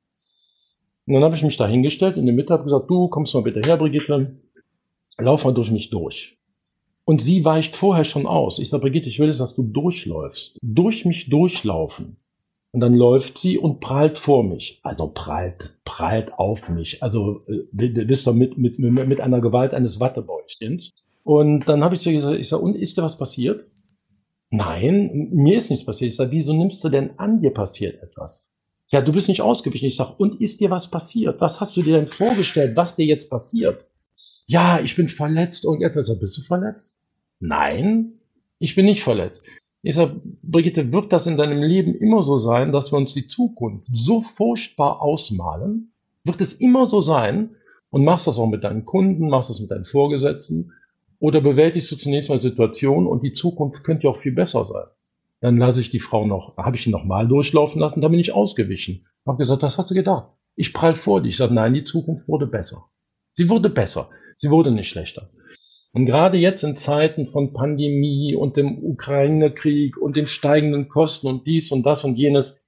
Und dann habe ich mich da hingestellt in der Mitte, habe gesagt, du kommst mal bitte her, Brigitte, lauf mal durch mich durch. Und sie weicht vorher schon aus. Ich sage, Brigitte, ich will jetzt, dass du durchläufst. Durch mich durchlaufen. Und dann läuft sie und prallt vor mich. Also prallt, prallt auf mich. Also äh, wisst ihr, mit, mit, mit einer Gewalt eines Wattebäuchchens. Und dann habe ich zu gesagt, ich sage, und ist dir was passiert? Nein, mir ist nichts passiert. Ich sage, wieso nimmst du denn an, dir passiert etwas? Ja, du bist nicht ausgewichen. Ich sage, und ist dir was passiert? Was hast du dir denn vorgestellt, was dir jetzt passiert? Ja, ich bin verletzt. Und etwas. Bist du verletzt? Nein, ich bin nicht verletzt. Ich sage, Brigitte, wird das in deinem Leben immer so sein, dass wir uns die Zukunft so furchtbar ausmalen? Wird es immer so sein? Und machst das auch mit deinen Kunden, machst das mit deinen Vorgesetzten? Oder bewältigst du zunächst mal Situationen und die Zukunft könnte ja auch viel besser sein? Dann lasse ich die Frau noch, habe ich ihn nochmal durchlaufen lassen, dann bin ich ausgewichen. Habe gesagt, was hast du gedacht? Ich prall vor dich. Ich sage, nein, die Zukunft wurde besser. Sie wurde besser. Sie wurde nicht schlechter. Und gerade jetzt in Zeiten von Pandemie und dem Ukraine-Krieg und den steigenden Kosten und dies und das und jenes,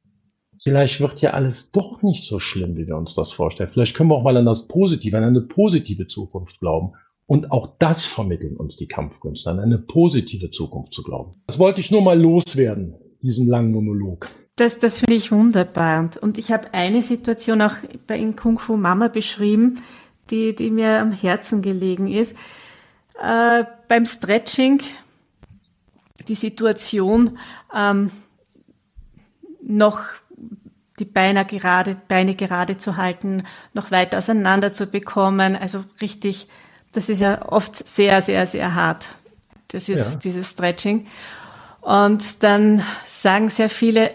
vielleicht wird ja alles doch nicht so schlimm, wie wir uns das vorstellen. Vielleicht können wir auch mal an das Positive, an eine positive Zukunft glauben. Und auch das vermitteln uns die Kampfkünste, an eine positive Zukunft zu glauben. Das wollte ich nur mal loswerden, diesen langen Monolog. Das, das finde ich wunderbar. Und ich habe eine Situation auch bei in Kung Fu Mama beschrieben, die, die mir am Herzen gelegen ist äh, beim Stretching die Situation ähm, noch die Beine gerade, Beine gerade zu halten, noch weit auseinander zu bekommen. Also richtig, das ist ja oft sehr, sehr, sehr hart. Das ist ja. dieses Stretching. Und dann sagen sehr viele,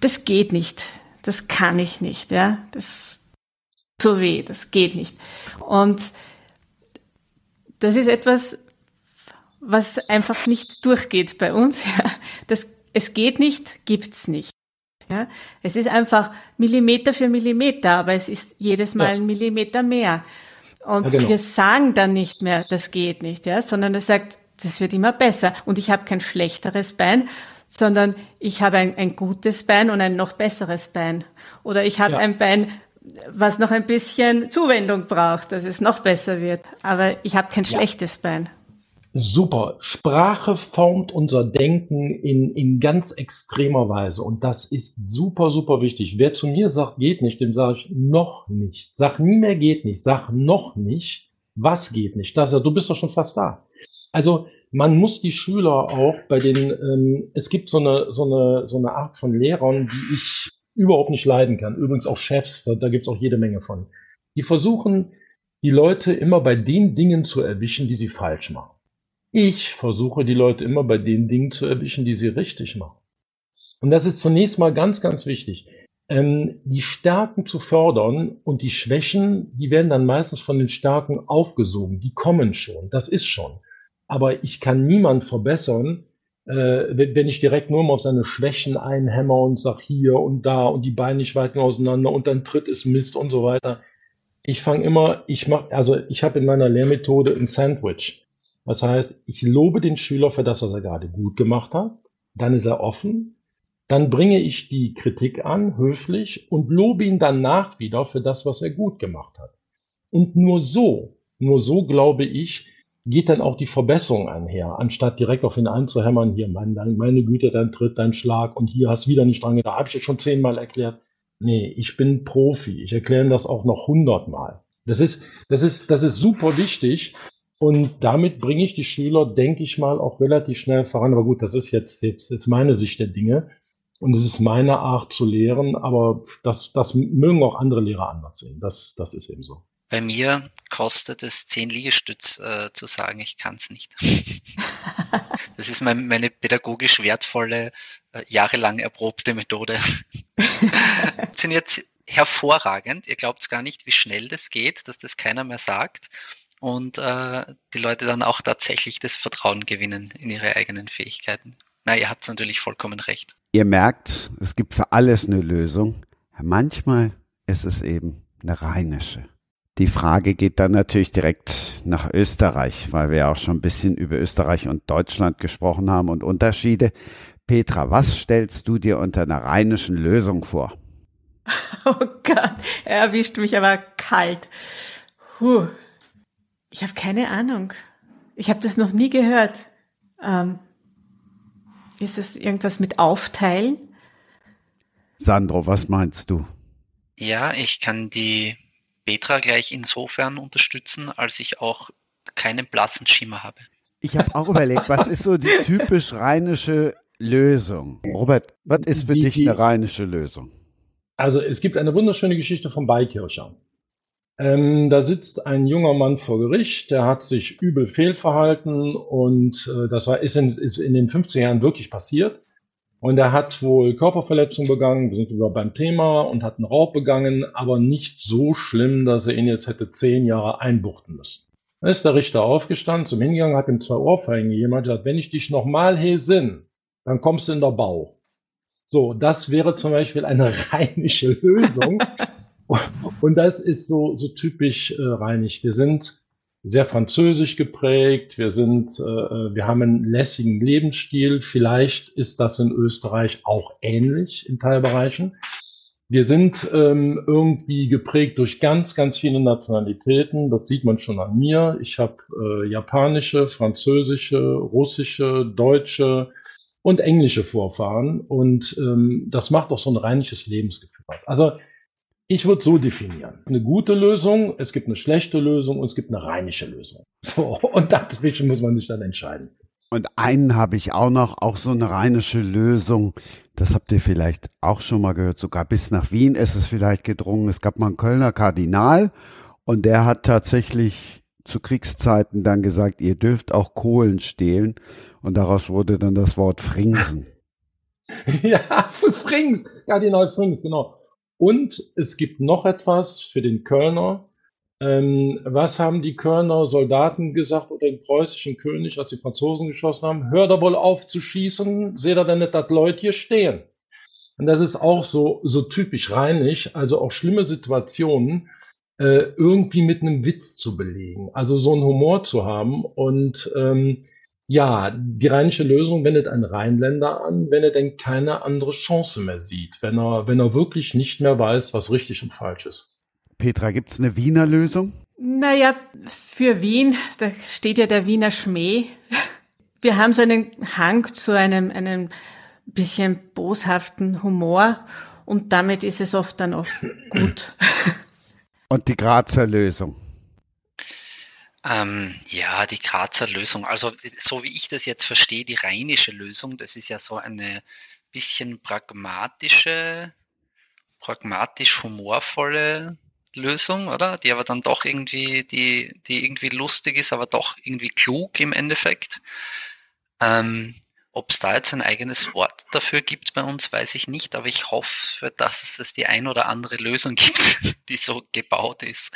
das geht nicht, das kann ich nicht, ja, das so weh, das geht nicht. Und das ist etwas, was einfach nicht durchgeht bei uns. Das, es geht nicht, gibt's nicht. Ja, es ist einfach Millimeter für Millimeter, aber es ist jedes Mal ja. ein Millimeter mehr. Und genau. wir sagen dann nicht mehr, das geht nicht, ja, sondern es sagt, das wird immer besser. Und ich habe kein schlechteres Bein, sondern ich habe ein, ein gutes Bein und ein noch besseres Bein. Oder ich habe ja. ein Bein, was noch ein bisschen Zuwendung braucht, dass es noch besser wird. Aber ich habe kein ja. schlechtes Bein. Super. Sprache formt unser Denken in, in ganz extremer Weise. Und das ist super, super wichtig. Wer zu mir sagt, geht nicht, dem sage ich noch nicht. Sag nie mehr geht nicht. Sag noch nicht. Was geht nicht? Das, du bist doch schon fast da. Also, man muss die Schüler auch bei den, ähm, es gibt so eine, so eine, so eine Art von Lehrern, die ich überhaupt nicht leiden kann. Übrigens auch Chefs, da, da gibt es auch jede Menge von. Die versuchen, die Leute immer bei den Dingen zu erwischen, die sie falsch machen. Ich versuche, die Leute immer bei den Dingen zu erwischen, die sie richtig machen. Und das ist zunächst mal ganz, ganz wichtig. Ähm, die Stärken zu fördern und die Schwächen, die werden dann meistens von den Stärken aufgesogen. Die kommen schon, das ist schon. Aber ich kann niemand verbessern, äh, wenn ich direkt nur mal auf seine Schwächen einhämmer und sag hier und da und die Beine nicht weit auseinander und dann tritt es Mist und so weiter. Ich fange immer, ich mache, also ich habe in meiner Lehrmethode ein Sandwich. Das heißt, ich lobe den Schüler für das, was er gerade gut gemacht hat. Dann ist er offen. Dann bringe ich die Kritik an, höflich, und lobe ihn danach wieder für das, was er gut gemacht hat. Und nur so, nur so glaube ich, geht dann auch die Verbesserung einher, anstatt direkt auf ihn einzuhämmern, hier, mein, meine Güte, dein Tritt, dein Schlag und hier hast du wieder nicht dran gedacht, habe ich jetzt schon zehnmal erklärt. Nee, ich bin Profi, ich erkläre das auch noch hundertmal. Das ist, das ist, das ist super wichtig und damit bringe ich die Schüler, denke ich mal, auch relativ schnell voran. Aber gut, das ist jetzt, jetzt, jetzt meine Sicht der Dinge und es ist meine Art zu lehren, aber das, das mögen auch andere Lehrer anders sehen. Das, das ist eben so. Bei mir kostet es zehn Liegestütz äh, zu sagen, ich kann es nicht. das ist mein, meine pädagogisch wertvolle, äh, jahrelang erprobte Methode. Funktioniert hervorragend. Ihr glaubt gar nicht, wie schnell das geht, dass das keiner mehr sagt. Und äh, die Leute dann auch tatsächlich das Vertrauen gewinnen in ihre eigenen Fähigkeiten. Na, ihr habt natürlich vollkommen recht. Ihr merkt, es gibt für alles eine Lösung. Manchmal ist es eben eine rheinische. Die Frage geht dann natürlich direkt nach Österreich, weil wir ja auch schon ein bisschen über Österreich und Deutschland gesprochen haben und Unterschiede. Petra, was stellst du dir unter einer rheinischen Lösung vor? Oh Gott, er erwischt mich aber kalt. Puh. Ich habe keine Ahnung. Ich habe das noch nie gehört. Ähm, ist es irgendwas mit Aufteilen? Sandro, was meinst du? Ja, ich kann die Petra gleich insofern unterstützen, als ich auch keinen blassen Schimmer habe. Ich habe auch überlegt, was ist so die typisch rheinische Lösung? Robert, was ist für die, dich eine rheinische Lösung? Also es gibt eine wunderschöne Geschichte vom Beikircher. Ähm, da sitzt ein junger Mann vor Gericht, der hat sich übel fehlverhalten und äh, das war, ist, in, ist in den 50er Jahren wirklich passiert. Und er hat wohl Körperverletzung begangen, wir sind wieder beim Thema, und hat einen Raub begangen, aber nicht so schlimm, dass er ihn jetzt hätte zehn Jahre einbuchten müssen. Dann ist der Richter aufgestanden, zum Hingang, hat ihm zwei Ohrfeigen gegeben, hat gesagt, wenn ich dich nochmal häsinn, dann kommst du in der Bau. So, das wäre zum Beispiel eine rheinische Lösung. und das ist so, so typisch äh, rheinig. Wir sind sehr französisch geprägt. Wir sind, äh, äh, wir haben einen lässigen Lebensstil. Vielleicht ist das in Österreich auch ähnlich in Teilbereichen. Wir sind ähm, irgendwie geprägt durch ganz, ganz viele Nationalitäten. Das sieht man schon an mir. Ich habe äh, japanische, französische, russische, deutsche und englische Vorfahren. Und ähm, das macht auch so ein rheinisches Lebensgefühl. Also ich würde so definieren. Eine gute Lösung, es gibt eine schlechte Lösung und es gibt eine rheinische Lösung. So, und dazwischen muss man sich dann entscheiden. Und einen habe ich auch noch, auch so eine rheinische Lösung. Das habt ihr vielleicht auch schon mal gehört. Sogar bis nach Wien ist es vielleicht gedrungen. Es gab mal einen Kölner Kardinal und der hat tatsächlich zu Kriegszeiten dann gesagt, ihr dürft auch Kohlen stehlen. Und daraus wurde dann das Wort Fringsen. ja, Frings, Kardinal Frings, genau. Und es gibt noch etwas für den Kölner. Ähm, was haben die Kölner Soldaten gesagt oder den preußischen König, als die Franzosen geschossen haben? Hör da wohl auf zu schießen, seht ihr denn nicht, dass Leute hier stehen? Und das ist auch so, so typisch rheinig, also auch schlimme Situationen äh, irgendwie mit einem Witz zu belegen, also so einen Humor zu haben und ähm, ja, die rheinische Lösung wendet ein Rheinländer an, wenn er denn keine andere Chance mehr sieht, wenn er, wenn er wirklich nicht mehr weiß, was richtig und falsch ist. Petra, gibt's eine Wiener Lösung? Naja, für Wien, da steht ja der Wiener Schmäh. Wir haben so einen Hang zu einem, einem bisschen boshaften Humor und damit ist es oft dann auch gut. Und die Grazer Lösung? Ähm, ja, die Grazer Lösung. Also so wie ich das jetzt verstehe, die rheinische Lösung, das ist ja so eine bisschen pragmatische, pragmatisch humorvolle Lösung, oder? Die aber dann doch irgendwie, die, die irgendwie lustig ist, aber doch irgendwie klug im Endeffekt. Ähm, ob es da jetzt ein eigenes Wort dafür gibt bei uns, weiß ich nicht, aber ich hoffe, dass es die ein oder andere Lösung gibt, die so gebaut ist.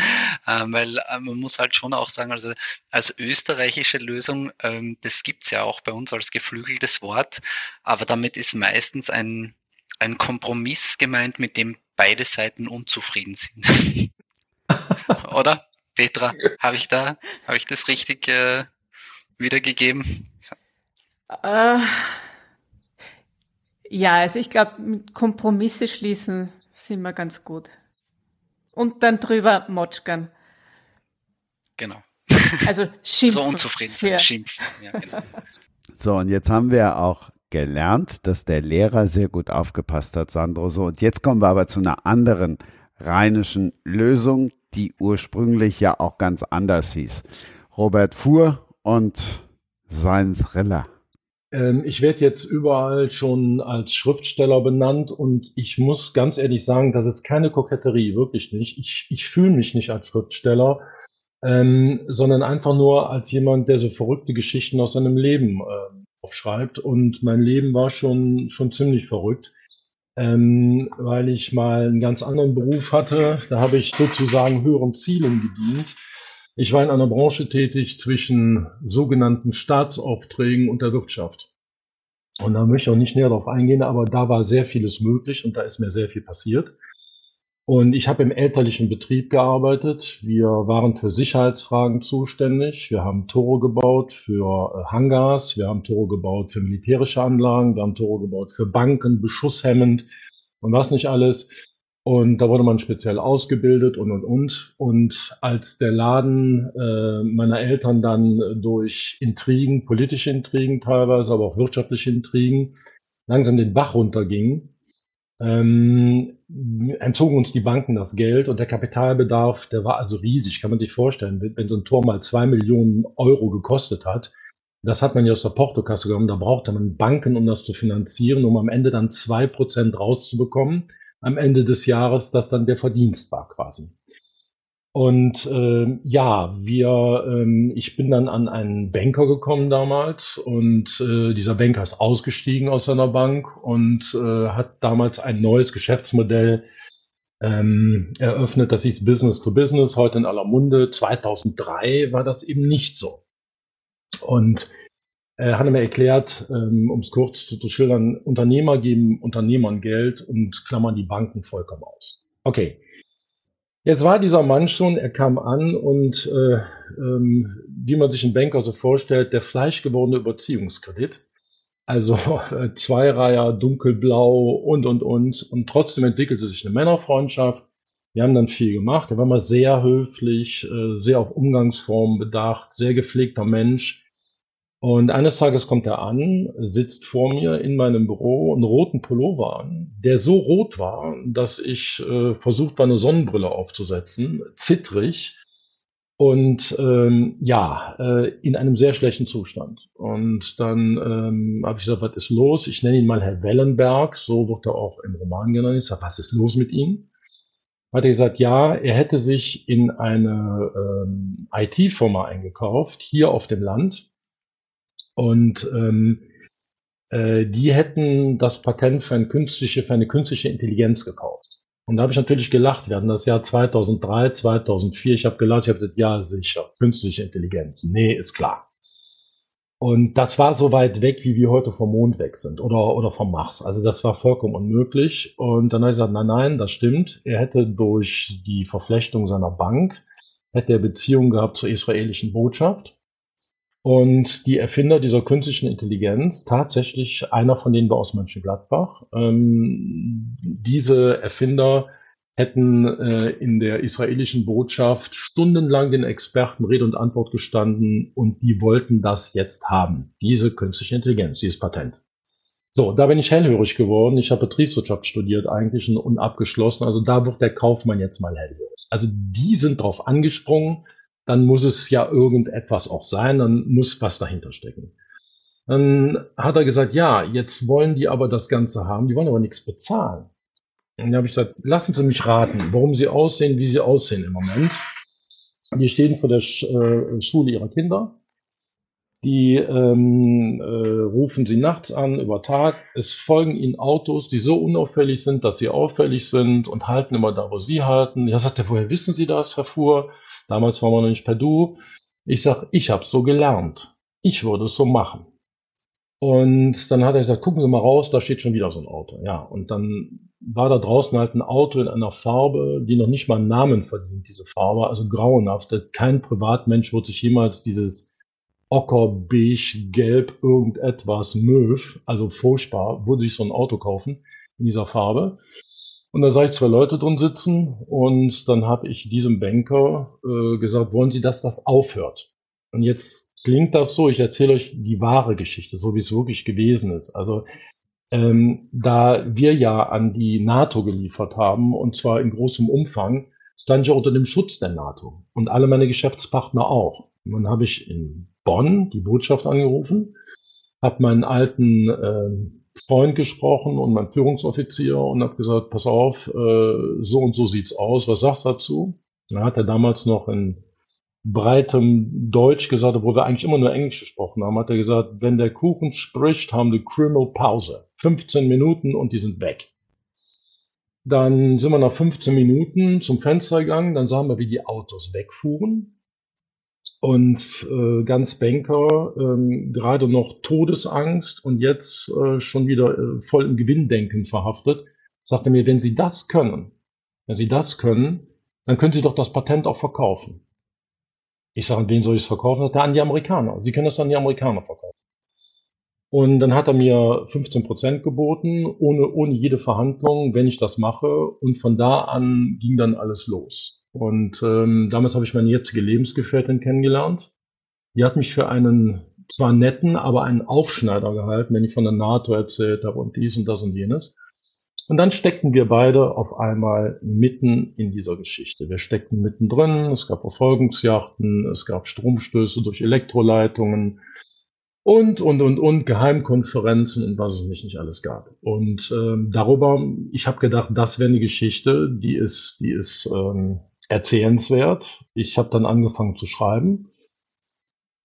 Ähm, weil äh, man muss halt schon auch sagen, also als österreichische Lösung, ähm, das gibt's ja auch bei uns als geflügeltes Wort, aber damit ist meistens ein, ein Kompromiss gemeint, mit dem beide Seiten unzufrieden sind. oder? Petra, habe ich da, habe ich das richtig äh, wiedergegeben? Äh, ja, also ich glaube, mit Kompromisse schließen sind wir ganz gut. Und dann drüber motschkern. Genau. Also schimpfen. so unzufrieden sein, Ja. schimpfen. Ja, genau. So, und jetzt haben wir auch gelernt, dass der Lehrer sehr gut aufgepasst hat, Sandro. So, und jetzt kommen wir aber zu einer anderen rheinischen Lösung, die ursprünglich ja auch ganz anders hieß. Robert Fuhr und sein Thriller. Ähm, ich werde jetzt überall schon als Schriftsteller benannt und ich muss ganz ehrlich sagen, das ist keine Koketterie, wirklich nicht. Ich, ich fühle mich nicht als Schriftsteller, ähm, sondern einfach nur als jemand, der so verrückte Geschichten aus seinem Leben ähm, aufschreibt. Und mein Leben war schon, schon ziemlich verrückt, ähm, weil ich mal einen ganz anderen Beruf hatte. Da habe ich sozusagen höheren Zielen gedient. Ich war in einer Branche tätig zwischen sogenannten Staatsaufträgen und der Wirtschaft. Und da möchte ich auch nicht näher darauf eingehen, aber da war sehr vieles möglich und da ist mir sehr viel passiert. Und ich habe im elterlichen Betrieb gearbeitet. Wir waren für Sicherheitsfragen zuständig. Wir haben Tore gebaut für äh, Hangars. Wir haben Tore gebaut für militärische Anlagen. Wir haben Tore gebaut für Banken, beschusshemmend und was nicht alles. Und da wurde man speziell ausgebildet und und und. Und als der Laden äh, meiner Eltern dann durch Intrigen, politische Intrigen teilweise, aber auch wirtschaftliche Intrigen, langsam den Bach runterging, ähm, entzogen uns die Banken das Geld und der Kapitalbedarf, der war also riesig, kann man sich vorstellen. Wenn, wenn so ein Tor mal zwei Millionen Euro gekostet hat, das hat man ja aus der Portokasse genommen, da brauchte man Banken, um das zu finanzieren, um am Ende dann zwei Prozent rauszubekommen am Ende des Jahres, das dann der Verdienst war quasi. Und ähm, ja, wir, ähm, ich bin dann an einen Banker gekommen damals und äh, dieser Banker ist ausgestiegen aus seiner Bank und äh, hat damals ein neues Geschäftsmodell ähm, eröffnet, das hieß Business to Business, heute in aller Munde. 2003 war das eben nicht so. Und er hat mir erklärt, ähm, um es kurz zu, zu schildern, Unternehmer geben Unternehmern Geld und klammern die Banken vollkommen aus. Okay. Jetzt war dieser Mann schon, er kam an und äh, ähm, wie man sich einen Banker so vorstellt, der fleischgewordene Überziehungskredit. Also äh, Zweireiher, dunkelblau und, und, und. Und trotzdem entwickelte sich eine Männerfreundschaft. Wir haben dann viel gemacht. Er war mal sehr höflich, äh, sehr auf Umgangsformen bedacht, sehr gepflegter Mensch. Und eines Tages kommt er an, sitzt vor mir in meinem Büro einen roten Pullover an, der so rot war, dass ich äh, versucht war, eine Sonnenbrille aufzusetzen, zittrig und ähm, ja, äh, in einem sehr schlechten Zustand. Und dann ähm, habe ich gesagt, was ist los? Ich nenne ihn mal Herr Wellenberg, so wird er auch im Roman genannt. Ich sage, was ist los mit ihm? Hat er gesagt, ja, er hätte sich in eine ähm, IT-Firma eingekauft, hier auf dem Land und ähm, äh, die hätten das Patent für eine künstliche, für eine künstliche Intelligenz gekauft. Und da habe ich natürlich gelacht. Wir hatten das Jahr 2003, 2004. Ich habe gelacht, ich habe gesagt, ja, sicher, künstliche Intelligenz. Nee, ist klar. Und das war so weit weg, wie wir heute vom Mond weg sind oder, oder vom Mars. Also das war vollkommen unmöglich. Und dann habe ich gesagt, nein, nein, das stimmt. Er hätte durch die Verflechtung seiner Bank, hätte er Beziehungen gehabt zur israelischen Botschaft. Und die Erfinder dieser künstlichen Intelligenz, tatsächlich einer von denen war aus Mönchengladbach, ähm, diese Erfinder hätten äh, in der israelischen Botschaft stundenlang den Experten Rede und Antwort gestanden und die wollten das jetzt haben, diese künstliche Intelligenz, dieses Patent. So, da bin ich hellhörig geworden. Ich habe Betriebswirtschaft studiert eigentlich und, abgeschlossen. Also da wird der Kaufmann jetzt mal hellhörig. Also die sind drauf angesprungen, dann muss es ja irgendetwas auch sein, dann muss was dahinter stecken. Dann hat er gesagt, ja, jetzt wollen die aber das Ganze haben, die wollen aber nichts bezahlen. Und dann habe ich gesagt, lassen Sie mich raten, warum Sie aussehen, wie Sie aussehen im Moment. Die stehen vor der äh, Schule ihrer Kinder. Die ähm, äh, rufen sie nachts an, über Tag. Es folgen ihnen Autos, die so unauffällig sind, dass sie auffällig sind und halten immer da, wo sie halten. Ja, sagt er, woher wissen Sie das, Herr Fuhr? Damals waren wir noch nicht per Du. Ich sag, ich habe so gelernt. Ich würde es so machen. Und dann hat er gesagt, gucken Sie mal raus, da steht schon wieder so ein Auto. Ja, und dann war da draußen halt ein Auto in einer Farbe, die noch nicht mal einen Namen verdient, diese Farbe, also grauenhaft. Kein Privatmensch wird sich jemals dieses Ocker, Beige, Gelb, irgendetwas, Möw, also furchtbar, würde sich so ein Auto kaufen in dieser Farbe. Und da sah ich zwei Leute drin sitzen und dann habe ich diesem Banker äh, gesagt, wollen Sie, dass das aufhört? Und jetzt klingt das so, ich erzähle euch die wahre Geschichte, so wie es wirklich gewesen ist. Also ähm, da wir ja an die NATO geliefert haben, und zwar in großem Umfang, stand ich unter dem Schutz der NATO und alle meine Geschäftspartner auch. Und dann habe ich in Bonn die Botschaft angerufen, habe meinen alten äh, Freund gesprochen und meinen Führungsoffizier und habe gesagt, pass auf, äh, so und so sieht's aus, was sagst du dazu? Dann hat er damals noch in breitem Deutsch gesagt, obwohl wir eigentlich immer nur Englisch gesprochen haben, hat er gesagt, wenn der Kuchen spricht, haben die Krümel Pause. 15 Minuten und die sind weg. Dann sind wir nach 15 Minuten zum Fenster gegangen, dann sahen wir, wie die Autos wegfuhren. Und äh, ganz Banker, ähm, gerade noch Todesangst und jetzt äh, schon wieder äh, voll im Gewinndenken verhaftet, sagte mir, wenn Sie das können, wenn Sie das können, dann können Sie doch das Patent auch verkaufen. Ich sage, wen soll ich es verkaufen? Sagt er, an die Amerikaner. Sie können das an die Amerikaner verkaufen. Und dann hat er mir 15 Prozent geboten, ohne, ohne jede Verhandlung, wenn ich das mache. Und von da an ging dann alles los. Und ähm, damals habe ich meine jetzige Lebensgefährtin kennengelernt. Die hat mich für einen zwar netten, aber einen Aufschneider gehalten, wenn ich von der NATO erzählt habe und dies und das und jenes. Und dann steckten wir beide auf einmal mitten in dieser Geschichte. Wir steckten mittendrin, es gab Verfolgungsjachten, es gab Stromstöße durch Elektroleitungen und, und, und, und, Geheimkonferenzen und was es nicht, nicht alles gab. Und ähm, darüber, ich habe gedacht, das wäre eine Geschichte, die ist, die ist ähm, erzählenswert. Ich habe dann angefangen zu schreiben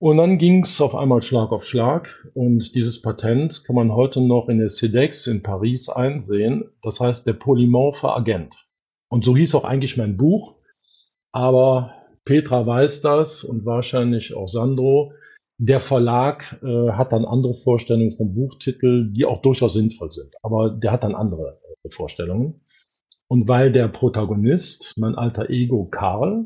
und dann ging es auf einmal Schlag auf Schlag und dieses Patent kann man heute noch in der CEDEX in Paris einsehen. Das heißt der polymorphe Agent. Und so hieß auch eigentlich mein Buch. Aber Petra weiß das und wahrscheinlich auch Sandro. Der Verlag äh, hat dann andere Vorstellungen vom Buchtitel, die auch durchaus sinnvoll sind. Aber der hat dann andere äh, Vorstellungen. Und weil der Protagonist, mein alter Ego Karl,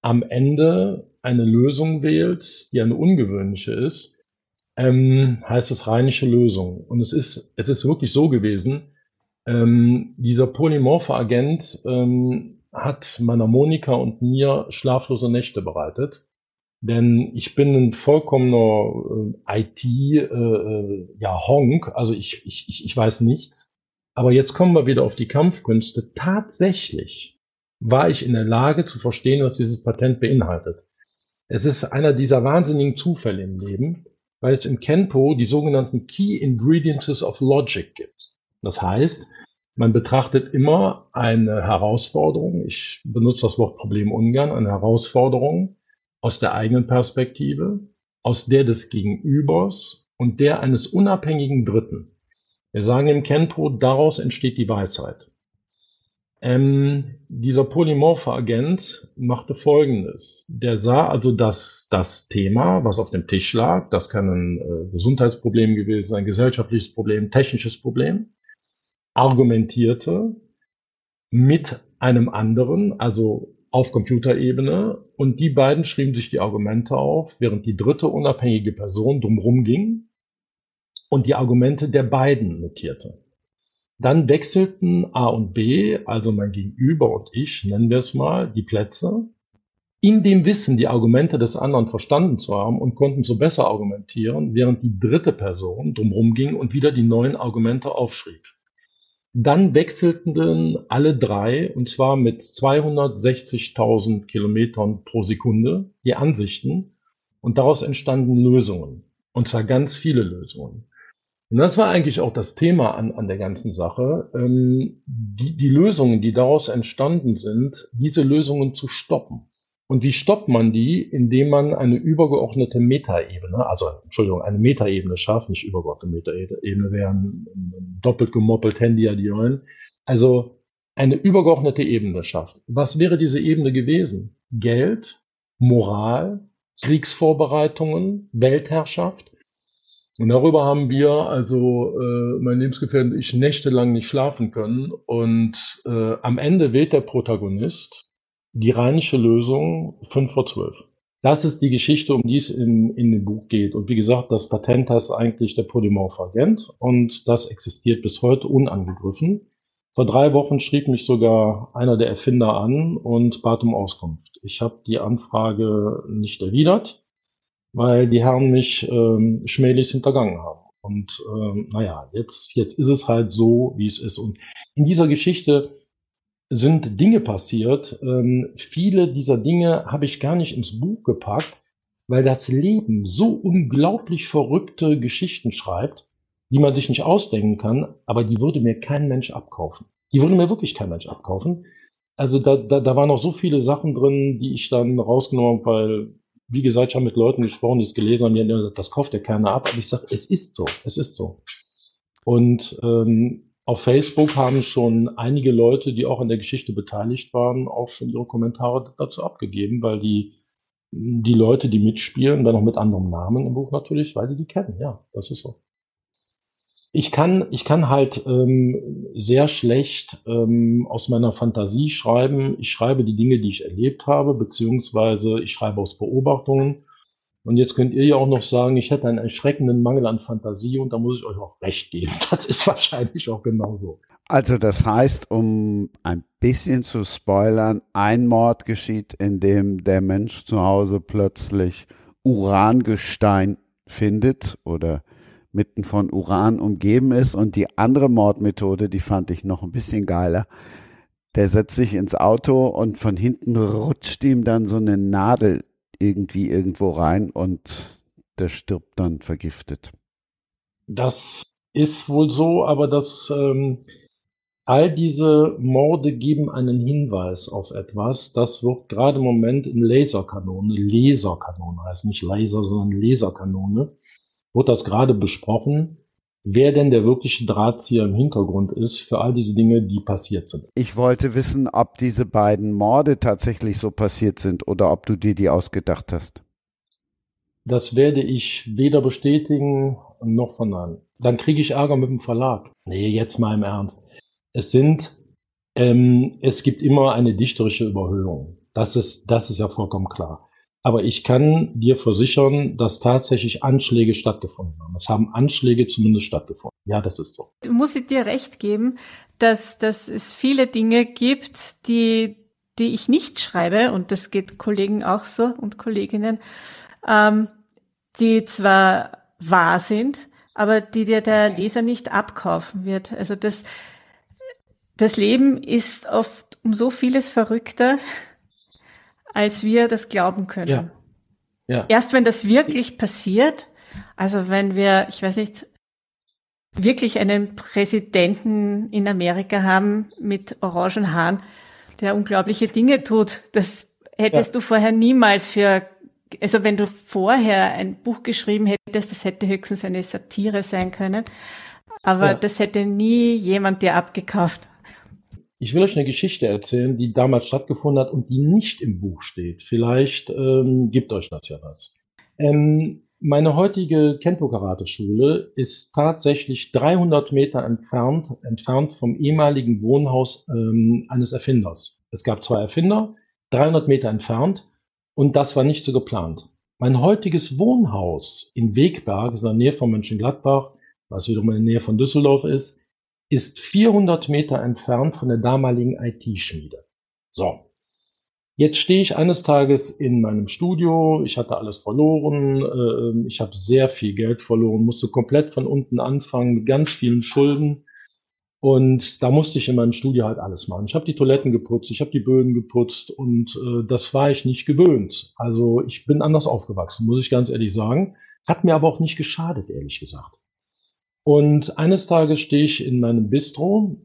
am Ende eine Lösung wählt, die eine ungewöhnliche ist, ähm, heißt es rheinische Lösung. Und es ist, es ist wirklich so gewesen, ähm, dieser polymorphe Agent ähm, hat meiner Monika und mir schlaflose Nächte bereitet. Denn ich bin ein vollkommener äh, IT, äh, äh, ja, Honk, also ich, ich, ich weiß nichts. Aber jetzt kommen wir wieder auf die Kampfkünste. Tatsächlich war ich in der Lage zu verstehen, was dieses Patent beinhaltet. Es ist einer dieser wahnsinnigen Zufälle im Leben, weil es im Kenpo die sogenannten Key Ingredients of Logic gibt. Das heißt, man betrachtet immer eine Herausforderung, ich benutze das Wort Problem ungern, eine Herausforderung aus der eigenen Perspektive, aus der des Gegenübers und der eines unabhängigen Dritten. Wir sagen im Kenpo, daraus entsteht die Weisheit. Ähm, dieser polymorphe Agent machte Folgendes. Der sah also dass das Thema, was auf dem Tisch lag, das kann ein äh, Gesundheitsproblem gewesen sein, gesellschaftliches Problem, technisches Problem, argumentierte mit einem anderen, also auf Computerebene, und die beiden schrieben sich die Argumente auf, während die dritte unabhängige Person drumherum ging und die Argumente der beiden notierte. Dann wechselten A und B, also mein Gegenüber und ich, nennen wir es mal, die Plätze, in dem Wissen, die Argumente des anderen verstanden zu haben und konnten so besser argumentieren, während die dritte Person drumherum ging und wieder die neuen Argumente aufschrieb. Dann wechselten alle drei, und zwar mit 260.000 Kilometern pro Sekunde, die Ansichten und daraus entstanden Lösungen. Und zwar ganz viele Lösungen. Und das war eigentlich auch das Thema an, an der ganzen Sache, ähm, die, die Lösungen, die daraus entstanden sind, diese Lösungen zu stoppen. Und wie stoppt man die? Indem man eine übergeordnete Metaebene, also Entschuldigung, eine Metaebene schafft, nicht übergeordnete Metaebene wären doppelt gemoppelt Handy adjoin. Also eine übergeordnete Ebene schafft. Was wäre diese Ebene gewesen? Geld, Moral, Kriegsvorbereitungen, Weltherrschaft. Und darüber haben wir, also äh, mein Lebensgefährte und ich, nächtelang nicht schlafen können. Und äh, am Ende wählt der Protagonist die rheinische Lösung 5 vor 12. Das ist die Geschichte, um die es in, in dem Buch geht. Und wie gesagt, das Patent heißt eigentlich der polymorph Agent und das existiert bis heute unangegriffen. Vor drei Wochen schrieb mich sogar einer der Erfinder an und bat um Auskunft. Ich habe die Anfrage nicht erwidert weil die Herren mich ähm, schmählich hintergangen haben. Und ähm, naja, jetzt, jetzt ist es halt so, wie es ist. Und in dieser Geschichte sind Dinge passiert. Ähm, viele dieser Dinge habe ich gar nicht ins Buch gepackt, weil das Leben so unglaublich verrückte Geschichten schreibt, die man sich nicht ausdenken kann, aber die würde mir kein Mensch abkaufen. Die würde mir wirklich kein Mensch abkaufen. Also da, da, da waren noch so viele Sachen drin, die ich dann rausgenommen habe, weil, wie gesagt, ich habe mit Leuten gesprochen, die es gelesen haben, die haben gesagt, das kauft der keiner ab. Aber ich sage, es ist so, es ist so. Und ähm, auf Facebook haben schon einige Leute, die auch an der Geschichte beteiligt waren, auch schon ihre Kommentare dazu abgegeben, weil die die Leute, die mitspielen, dann noch mit anderem Namen im Buch natürlich, weil die die kennen. Ja, das ist so. Ich kann, ich kann halt ähm, sehr schlecht ähm, aus meiner Fantasie schreiben. Ich schreibe die Dinge, die ich erlebt habe, beziehungsweise ich schreibe aus Beobachtungen. Und jetzt könnt ihr ja auch noch sagen, ich hätte einen erschreckenden Mangel an Fantasie und da muss ich euch auch recht geben. Das ist wahrscheinlich auch genauso. Also das heißt, um ein bisschen zu spoilern, ein Mord geschieht, in dem der Mensch zu Hause plötzlich Urangestein findet oder mitten von Uran umgeben ist. Und die andere Mordmethode, die fand ich noch ein bisschen geiler. Der setzt sich ins Auto und von hinten rutscht ihm dann so eine Nadel irgendwie irgendwo rein und der stirbt dann vergiftet. Das ist wohl so, aber das ähm, All diese Morde geben einen Hinweis auf etwas. Das wird gerade im Moment in Laserkanone, Laserkanone heißt nicht Laser, sondern Laserkanone, wird das gerade besprochen, wer denn der wirkliche Drahtzieher im Hintergrund ist für all diese Dinge, die passiert sind. Ich wollte wissen, ob diese beiden Morde tatsächlich so passiert sind oder ob du dir die ausgedacht hast. Das werde ich weder bestätigen noch verneinen. Dann kriege ich Ärger mit dem Verlag. Nee, jetzt mal im Ernst. Es sind, ähm, es gibt immer eine dichterische Überhöhung. Das ist, das ist ja vollkommen klar. Aber ich kann dir versichern, dass tatsächlich Anschläge stattgefunden haben. Es haben Anschläge zumindest stattgefunden. Ja, das ist so. Muss ich dir recht geben, dass, dass es viele Dinge gibt, die, die ich nicht schreibe, und das geht Kollegen auch so und Kolleginnen, ähm, die zwar wahr sind, aber die dir der Leser nicht abkaufen wird. Also das, das Leben ist oft um so vieles verrückter, als wir das glauben können. Ja. Ja. Erst wenn das wirklich passiert, also wenn wir, ich weiß nicht, wirklich einen Präsidenten in Amerika haben mit orangen Haaren, der unglaubliche Dinge tut, das hättest ja. du vorher niemals für, also wenn du vorher ein Buch geschrieben hättest, das hätte höchstens eine Satire sein können, aber ja. das hätte nie jemand dir abgekauft. Ich will euch eine Geschichte erzählen, die damals stattgefunden hat und die nicht im Buch steht. Vielleicht ähm, gibt euch das ja was. Ähm, meine heutige Kento-Karate-Schule ist tatsächlich 300 Meter entfernt, entfernt vom ehemaligen Wohnhaus ähm, eines Erfinders. Es gab zwei Erfinder, 300 Meter entfernt und das war nicht so geplant. Mein heutiges Wohnhaus in Wegberg, in der Nähe von Mönchengladbach, was wiederum in der Nähe von Düsseldorf ist, ist 400 Meter entfernt von der damaligen IT-Schmiede. So. Jetzt stehe ich eines Tages in meinem Studio, ich hatte alles verloren, äh, ich habe sehr viel Geld verloren, musste komplett von unten anfangen mit ganz vielen Schulden. Und da musste ich in meinem Studio halt alles machen. Ich habe die Toiletten geputzt, ich habe die Böden geputzt und äh, das war ich nicht gewöhnt. Also ich bin anders aufgewachsen, muss ich ganz ehrlich sagen. Hat mir aber auch nicht geschadet, ehrlich gesagt. Und eines Tages stehe ich in meinem Bistro,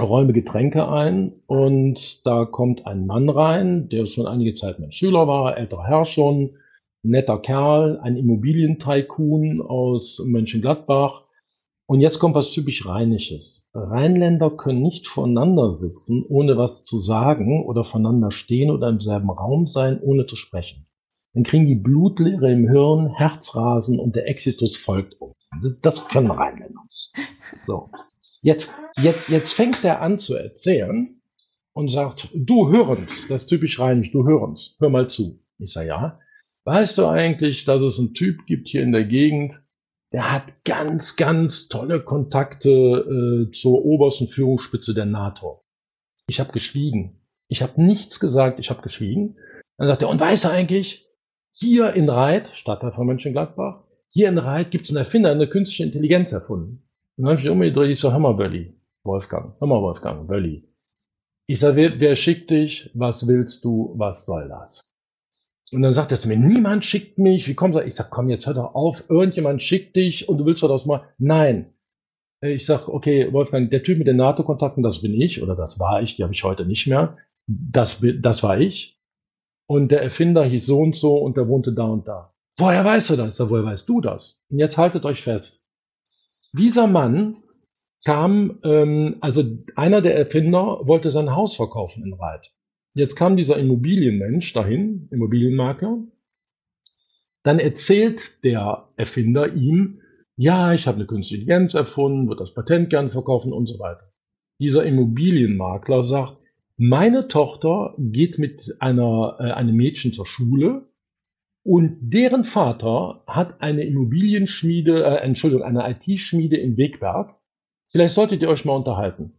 räume Getränke ein und da kommt ein Mann rein, der schon einige Zeit mein Schüler war, älterer Herr schon, netter Kerl, ein Immobilientycoon aus Mönchengladbach. Und jetzt kommt was typisch Rheinisches. Rheinländer können nicht voneinander sitzen, ohne was zu sagen oder voneinander stehen oder im selben Raum sein, ohne zu sprechen. Dann kriegen die Blutleere im Hirn, Herzrasen und der Exitus folgt uns. Das können Rheinländer nicht. So. Jetzt, jetzt, jetzt fängt er an zu erzählen und sagt, du hörens, das ist typisch rheinisch, du hörens, hör mal zu. Ich sage, ja. Weißt du eigentlich, dass es einen Typ gibt hier in der Gegend, der hat ganz, ganz tolle Kontakte äh, zur obersten Führungsspitze der NATO. Ich habe geschwiegen. Ich habe nichts gesagt, ich habe geschwiegen. Dann sagt er, und weiß er eigentlich, hier in Reit, Stadtteil von Mönchengladbach, hier in Reit gibt es einen Erfinder, der eine künstliche Intelligenz erfunden. Und dann habe ich umgedreht, ich so, hör mal, Wölli, Wolfgang, hör mal, Wolfgang, Wölli. Ich sage, wer, wer schickt dich? Was willst du? Was soll das? Und dann sagt er zu mir, niemand schickt mich. Wie kommst du? Ich sag, komm, jetzt hör doch auf. Irgendjemand schickt dich und du willst doch das mal. Nein. Ich sag, okay, Wolfgang, der Typ mit den NATO-Kontakten, das bin ich oder das war ich, die habe ich heute nicht mehr. Das, das war ich. Und der Erfinder hieß so und so und der wohnte da und da. Woher weißt du das? Woher weißt du das? Und jetzt haltet euch fest. Dieser Mann kam, ähm, also einer der Erfinder wollte sein Haus verkaufen in Reit. Jetzt kam dieser Immobilienmensch dahin, Immobilienmakler. Dann erzählt der Erfinder ihm, ja, ich habe eine künstliche Intelligenz erfunden, wird das Patent gern verkaufen und so weiter. Dieser Immobilienmakler sagt, meine Tochter geht mit einer, äh, einem Mädchen zur Schule und deren Vater hat eine Immobilienschmiede, äh, Entschuldigung, eine IT-Schmiede in Wegberg. Vielleicht solltet ihr euch mal unterhalten.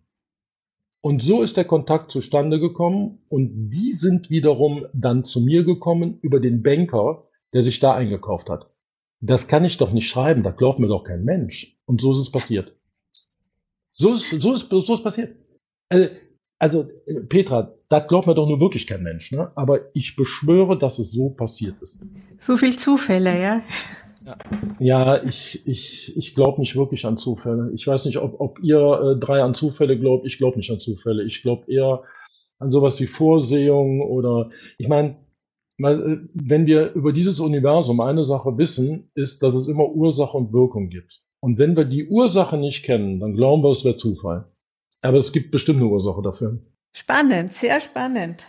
Und so ist der Kontakt zustande gekommen und die sind wiederum dann zu mir gekommen über den Banker, der sich da eingekauft hat. Das kann ich doch nicht schreiben, da glaubt mir doch kein Mensch. Und so ist es passiert. So ist, so ist, so ist passiert. Also, also, Petra, das glaubt mir doch nur wirklich kein Mensch, ne? Aber ich beschwöre, dass es so passiert ist. So viel Zufälle, ja? Ja, ich, ich, ich glaube nicht wirklich an Zufälle. Ich weiß nicht, ob, ob ihr äh, drei an Zufälle glaubt. Ich glaube nicht an Zufälle. Ich glaube eher an sowas wie Vorsehung oder ich meine, äh, wenn wir über dieses Universum eine Sache wissen, ist, dass es immer Ursache und Wirkung gibt. Und wenn wir die Ursache nicht kennen, dann glauben wir, es wäre Zufall. Aber es gibt bestimmt eine Ursache dafür. Spannend, sehr spannend.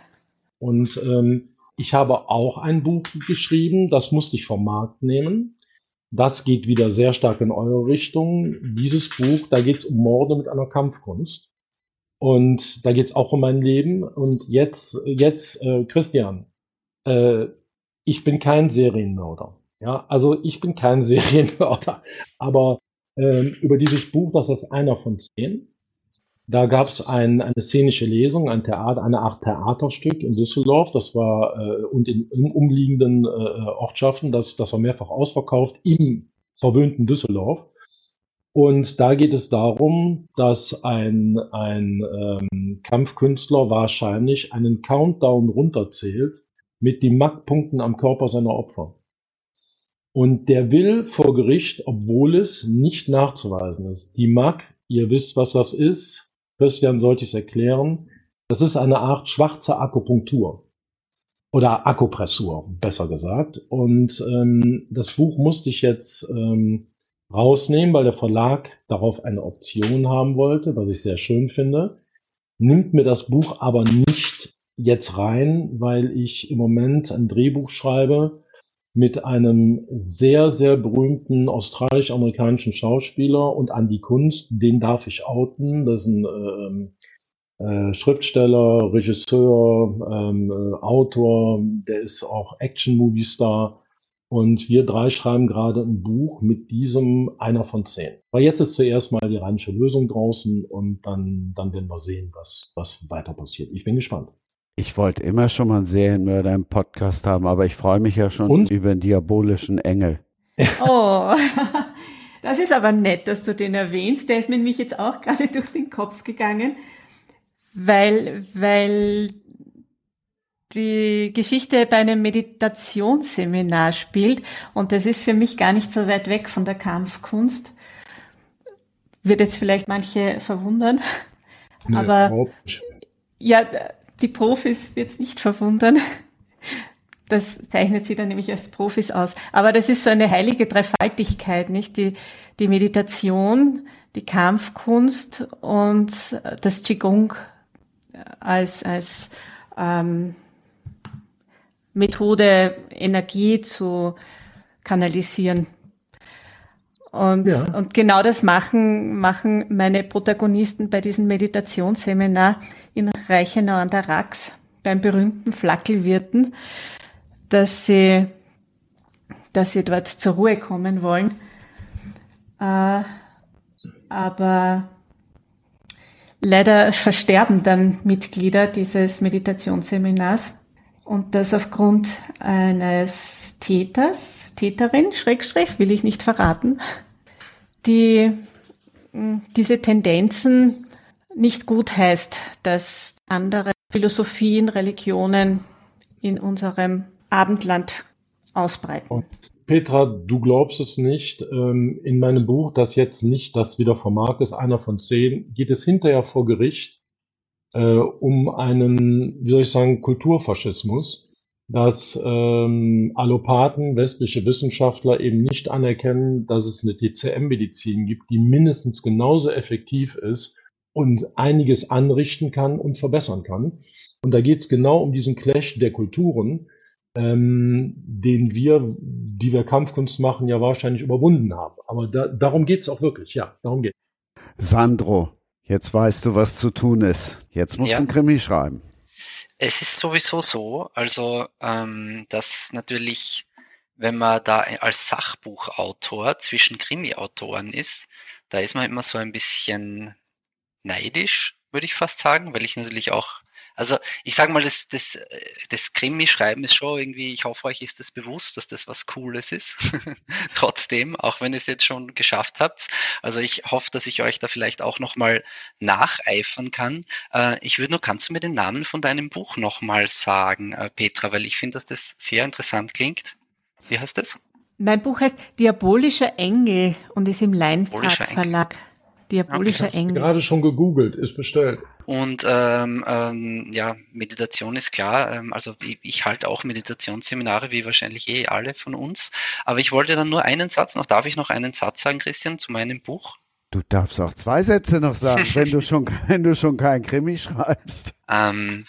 Und ähm, ich habe auch ein Buch geschrieben, das musste ich vom Markt nehmen. Das geht wieder sehr stark in eure Richtung. Dieses Buch, da geht es um Morde mit einer Kampfkunst. Und da geht es auch um mein Leben. Und jetzt, jetzt, äh, Christian, äh, ich bin kein Serienmörder. Ja, also ich bin kein Serienmörder. Aber äh, über dieses Buch, das ist einer von zehn. Da gab es ein, eine szenische Lesung, ein Theater, eine Art Theaterstück in Düsseldorf. Das war äh, und in, in umliegenden äh, Ortschaften. Das, das war mehrfach ausverkauft im verwöhnten Düsseldorf. Und da geht es darum, dass ein, ein ähm, Kampfkünstler wahrscheinlich einen Countdown runterzählt mit den Mackpunkten am Körper seiner Opfer. Und der will vor Gericht, obwohl es nicht nachzuweisen ist. Die Mack, ihr wisst, was das ist, Christian sollte ich erklären. Das ist eine Art schwarze Akupunktur oder Akupressur, besser gesagt. Und ähm, das Buch musste ich jetzt ähm, rausnehmen, weil der Verlag darauf eine Option haben wollte, was ich sehr schön finde. Nimmt mir das Buch aber nicht jetzt rein, weil ich im Moment ein Drehbuch schreibe, mit einem sehr, sehr berühmten australisch-amerikanischen Schauspieler und Andy Kunst, den darf ich outen. Das ist ein äh, äh, Schriftsteller, Regisseur, ähm, äh, Autor, der ist auch Action-Movie-Star. Und wir drei schreiben gerade ein Buch mit diesem einer von zehn. Weil jetzt ist zuerst mal die rheinische Lösung draußen und dann, dann werden wir sehen, was, was weiter passiert. Ich bin gespannt. Ich wollte immer schon mal einen Serienmörder im Podcast haben, aber ich freue mich ja schon Und? über den diabolischen Engel. Oh, das ist aber nett, dass du den erwähnst. Der ist mir nämlich jetzt auch gerade durch den Kopf gegangen, weil, weil die Geschichte bei einem Meditationsseminar spielt und das ist für mich gar nicht so weit weg von der Kampfkunst. Wird jetzt vielleicht manche verwundern, nee, aber ja, die Profis wird es nicht verwundern. Das zeichnet sie dann nämlich als Profis aus. Aber das ist so eine heilige Dreifaltigkeit, nicht? Die, die Meditation, die Kampfkunst und das Qigong als, als ähm, Methode, Energie zu kanalisieren. Und, ja. und genau das machen, machen meine Protagonisten bei diesem Meditationsseminar in Reichenau an der Rax beim berühmten Flackelwirten, dass sie, dass sie dort zur Ruhe kommen wollen. Äh, aber leider versterben dann Mitglieder dieses Meditationsseminars. Und das aufgrund eines Täters, Täterin, Schrägstrich, will ich nicht verraten, die diese Tendenzen nicht gut heißt, dass andere Philosophien, Religionen in unserem Abendland ausbreiten. Und Petra, du glaubst es nicht. Ähm, in meinem Buch, das jetzt nicht das wieder Markt ist, einer von zehn, geht es hinterher vor Gericht äh, um einen, wie soll ich sagen, Kulturfaschismus, dass ähm, Allopathen, westliche Wissenschaftler eben nicht anerkennen, dass es eine TCM-Medizin gibt, die mindestens genauso effektiv ist und einiges anrichten kann und verbessern kann. Und da geht es genau um diesen Clash der Kulturen, ähm, den wir, die wir Kampfkunst machen, ja wahrscheinlich überwunden haben. Aber da, darum geht's auch wirklich, ja, darum geht's. Sandro, jetzt weißt du, was zu tun ist. Jetzt musst ja. du einen Krimi schreiben. Es ist sowieso so, also ähm, dass natürlich, wenn man da als Sachbuchautor zwischen Krimi-Autoren ist, da ist man immer so ein bisschen neidisch, würde ich fast sagen, weil ich natürlich auch also ich sage mal, das, das, das Krimi-Schreiben ist schon irgendwie, ich hoffe, euch ist das bewusst, dass das was Cooles ist. Trotzdem, auch wenn ihr es jetzt schon geschafft habt. Also ich hoffe, dass ich euch da vielleicht auch nochmal nacheifern kann. Äh, ich würde nur, kannst du mir den Namen von deinem Buch nochmal sagen, äh, Petra, weil ich finde, dass das sehr interessant klingt. Wie heißt das? Mein Buch heißt Diabolischer Engel und ist im Leinpfad Verlag. Diabolischer Engel. Gerade schon gegoogelt, ist bestellt. Und ähm, ähm, ja, Meditation ist klar. Ähm, also ich, ich halte auch Meditationsseminare, wie wahrscheinlich eh alle von uns. Aber ich wollte dann nur einen Satz noch. Darf ich noch einen Satz sagen, Christian, zu meinem Buch? Du darfst auch zwei Sätze noch sagen, wenn du schon, wenn du schon kein Krimi schreibst. Ähm,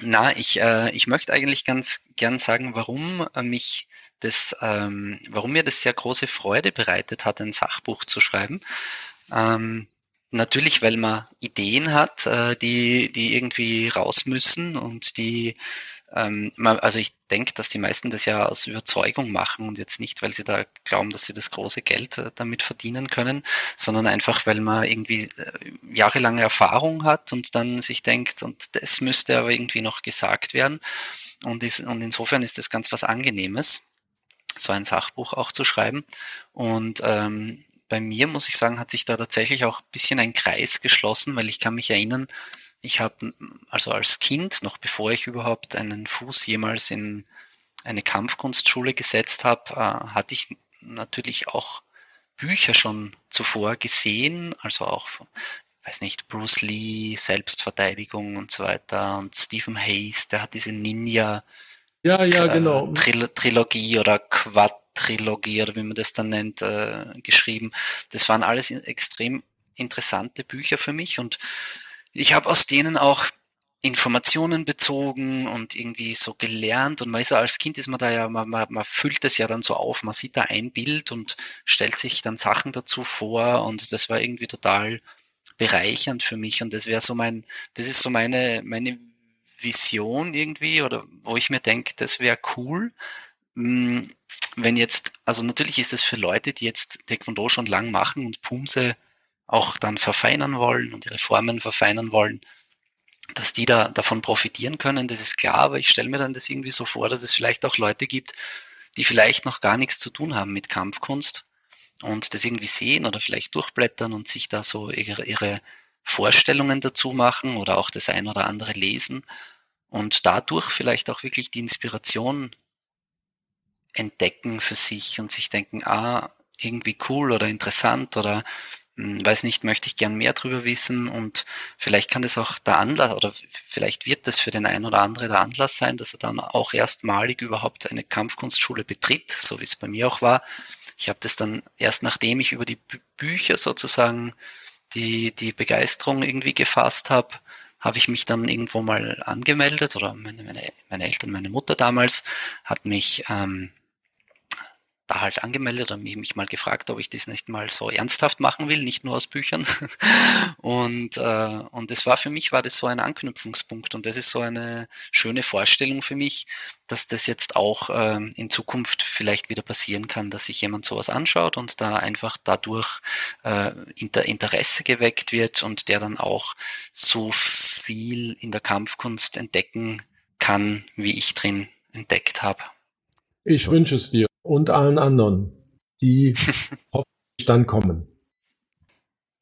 na, ich, äh, ich möchte eigentlich ganz gern sagen, warum äh, mich das, ähm, warum mir das sehr große Freude bereitet hat, ein Sachbuch zu schreiben. Ähm, Natürlich, weil man Ideen hat, äh, die, die irgendwie raus müssen und die, ähm, man, also ich denke, dass die meisten das ja aus Überzeugung machen und jetzt nicht, weil sie da glauben, dass sie das große Geld äh, damit verdienen können, sondern einfach, weil man irgendwie äh, jahrelange Erfahrung hat und dann sich denkt, und das müsste aber irgendwie noch gesagt werden. Und, ist, und insofern ist das ganz was Angenehmes so ein Sachbuch auch zu schreiben. Und ähm, bei mir, muss ich sagen, hat sich da tatsächlich auch ein bisschen ein Kreis geschlossen, weil ich kann mich erinnern, ich habe also als Kind, noch bevor ich überhaupt einen Fuß jemals in eine Kampfkunstschule gesetzt habe, äh, hatte ich natürlich auch Bücher schon zuvor gesehen, also auch von, weiß nicht, Bruce Lee, Selbstverteidigung und so weiter und Stephen Hayes, der hat diese Ninja ja, ja, genau. Trilogie oder Quad Trilogie oder wie man das dann nennt, äh, geschrieben. Das waren alles extrem interessante Bücher für mich und ich habe aus denen auch Informationen bezogen und irgendwie so gelernt und man ist ja als Kind ist man da ja, man, man, man füllt es ja dann so auf, man sieht da ein Bild und stellt sich dann Sachen dazu vor und das war irgendwie total bereichernd für mich und das wäre so mein, das ist so meine, meine Vision irgendwie oder wo ich mir denke, das wäre cool, hm, wenn jetzt, also natürlich ist es für Leute, die jetzt Taekwondo schon lang machen und Pumse auch dann verfeinern wollen und ihre Formen verfeinern wollen, dass die da davon profitieren können, das ist klar, aber ich stelle mir dann das irgendwie so vor, dass es vielleicht auch Leute gibt, die vielleicht noch gar nichts zu tun haben mit Kampfkunst und das irgendwie sehen oder vielleicht durchblättern und sich da so ihre, ihre Vorstellungen dazu machen oder auch das ein oder andere lesen und dadurch vielleicht auch wirklich die Inspiration entdecken für sich und sich denken, ah, irgendwie cool oder interessant oder hm, weiß nicht, möchte ich gern mehr drüber wissen und vielleicht kann das auch der Anlass oder vielleicht wird das für den einen oder anderen der Anlass sein, dass er dann auch erstmalig überhaupt eine Kampfkunstschule betritt, so wie es bei mir auch war. Ich habe das dann erst nachdem ich über die Bücher sozusagen die, die Begeisterung irgendwie gefasst habe, habe ich mich dann irgendwo mal angemeldet oder meine, meine, meine Eltern, meine Mutter damals hat mich ähm, da halt angemeldet und mich mal gefragt, ob ich das nicht mal so ernsthaft machen will, nicht nur aus Büchern. Und, äh, und das war für mich, war das so ein Anknüpfungspunkt und das ist so eine schöne Vorstellung für mich, dass das jetzt auch äh, in Zukunft vielleicht wieder passieren kann, dass sich jemand sowas anschaut und da einfach dadurch äh, Inter Interesse geweckt wird und der dann auch so viel in der Kampfkunst entdecken kann, wie ich drin entdeckt habe. Ich wünsche es dir und allen anderen, die hoffentlich dann kommen.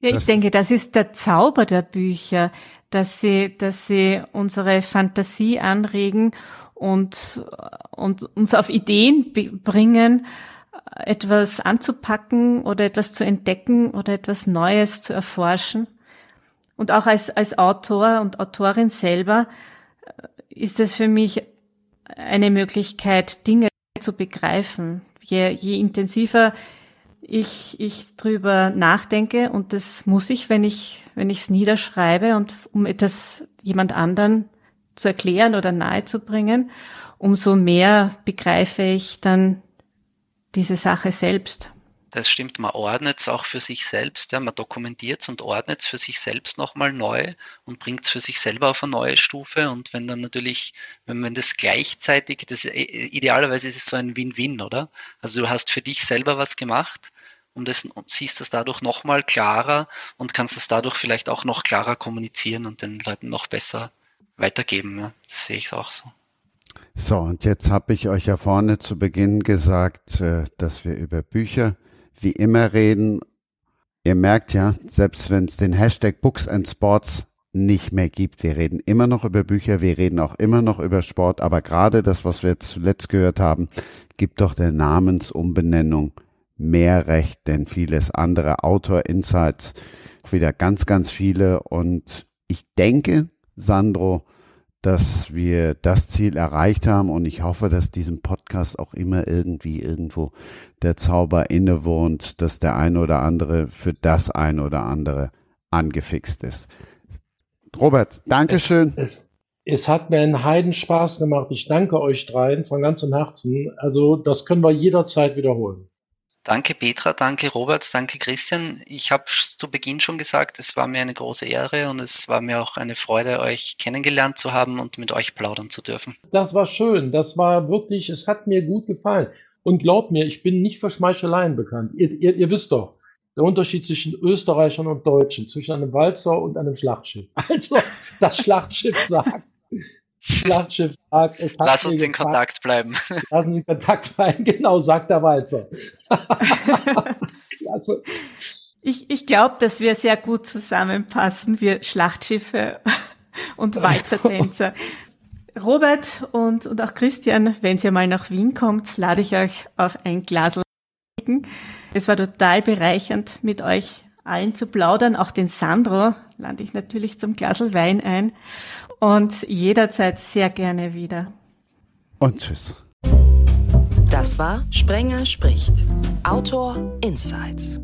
Ja, ich denke, das ist der Zauber der Bücher, dass sie, dass sie unsere Fantasie anregen und, und uns auf Ideen bringen, etwas anzupacken oder etwas zu entdecken oder etwas Neues zu erforschen. Und auch als, als Autor und Autorin selber äh, ist es für mich eine Möglichkeit, Dinge zu begreifen. Je, je intensiver ich, ich drüber nachdenke und das muss ich, wenn ich, wenn ich es niederschreibe und um etwas jemand anderen zu erklären oder nahezubringen, umso mehr begreife ich dann diese Sache selbst. Das stimmt, man ordnet es auch für sich selbst, ja, man dokumentiert es und ordnet es für sich selbst nochmal neu und bringt es für sich selber auf eine neue Stufe. Und wenn dann natürlich, wenn man das gleichzeitig, das idealerweise ist es so ein Win-Win, oder? Also du hast für dich selber was gemacht und, das, und siehst das dadurch nochmal klarer und kannst es dadurch vielleicht auch noch klarer kommunizieren und den Leuten noch besser weitergeben. Ja. Das sehe ich auch so. So, und jetzt habe ich euch ja vorne zu Beginn gesagt, äh, dass wir über Bücher wie immer reden. Ihr merkt ja, selbst wenn es den Hashtag Books and Sports nicht mehr gibt, wir reden immer noch über Bücher, wir reden auch immer noch über Sport, aber gerade das, was wir zuletzt gehört haben, gibt doch der Namensumbenennung mehr Recht denn vieles andere. Autor Insights, wieder ganz, ganz viele und ich denke, Sandro, dass wir das Ziel erreicht haben und ich hoffe, dass diesem Podcast auch immer irgendwie irgendwo der Zauber innewohnt, dass der eine oder andere für das eine oder andere angefixt ist. Robert, Dankeschön. Es, es, es hat mir einen Heidenspaß gemacht. Ich danke euch dreien von ganzem Herzen. Also das können wir jederzeit wiederholen. Danke Petra, danke Robert, danke Christian. Ich habe zu Beginn schon gesagt, es war mir eine große Ehre und es war mir auch eine Freude, euch kennengelernt zu haben und mit euch plaudern zu dürfen. Das war schön, das war wirklich, es hat mir gut gefallen. Und glaubt mir, ich bin nicht für Schmeicheleien bekannt. Ihr, ihr, ihr wisst doch, der Unterschied zwischen Österreichern und Deutschen, zwischen einem Walzer und einem Schlachtschiff. Also, das Schlachtschiff sagt, Schlachtschiff sagt, es hat Lass uns in Kontakt bleiben. Lass uns in Kontakt bleiben, genau, sagt der Walzer. also, ich ich glaube, dass wir sehr gut zusammenpassen, wir Schlachtschiffe und Walzertänzer. Robert und, und auch Christian, wenn ihr mal nach Wien kommt, lade ich euch auf ein Glas. Es war total bereichernd, mit euch allen zu plaudern. Auch den Sandro lade ich natürlich zum Glasl Wein ein und jederzeit sehr gerne wieder. Und tschüss. Das war Sprenger spricht. Autor Insights.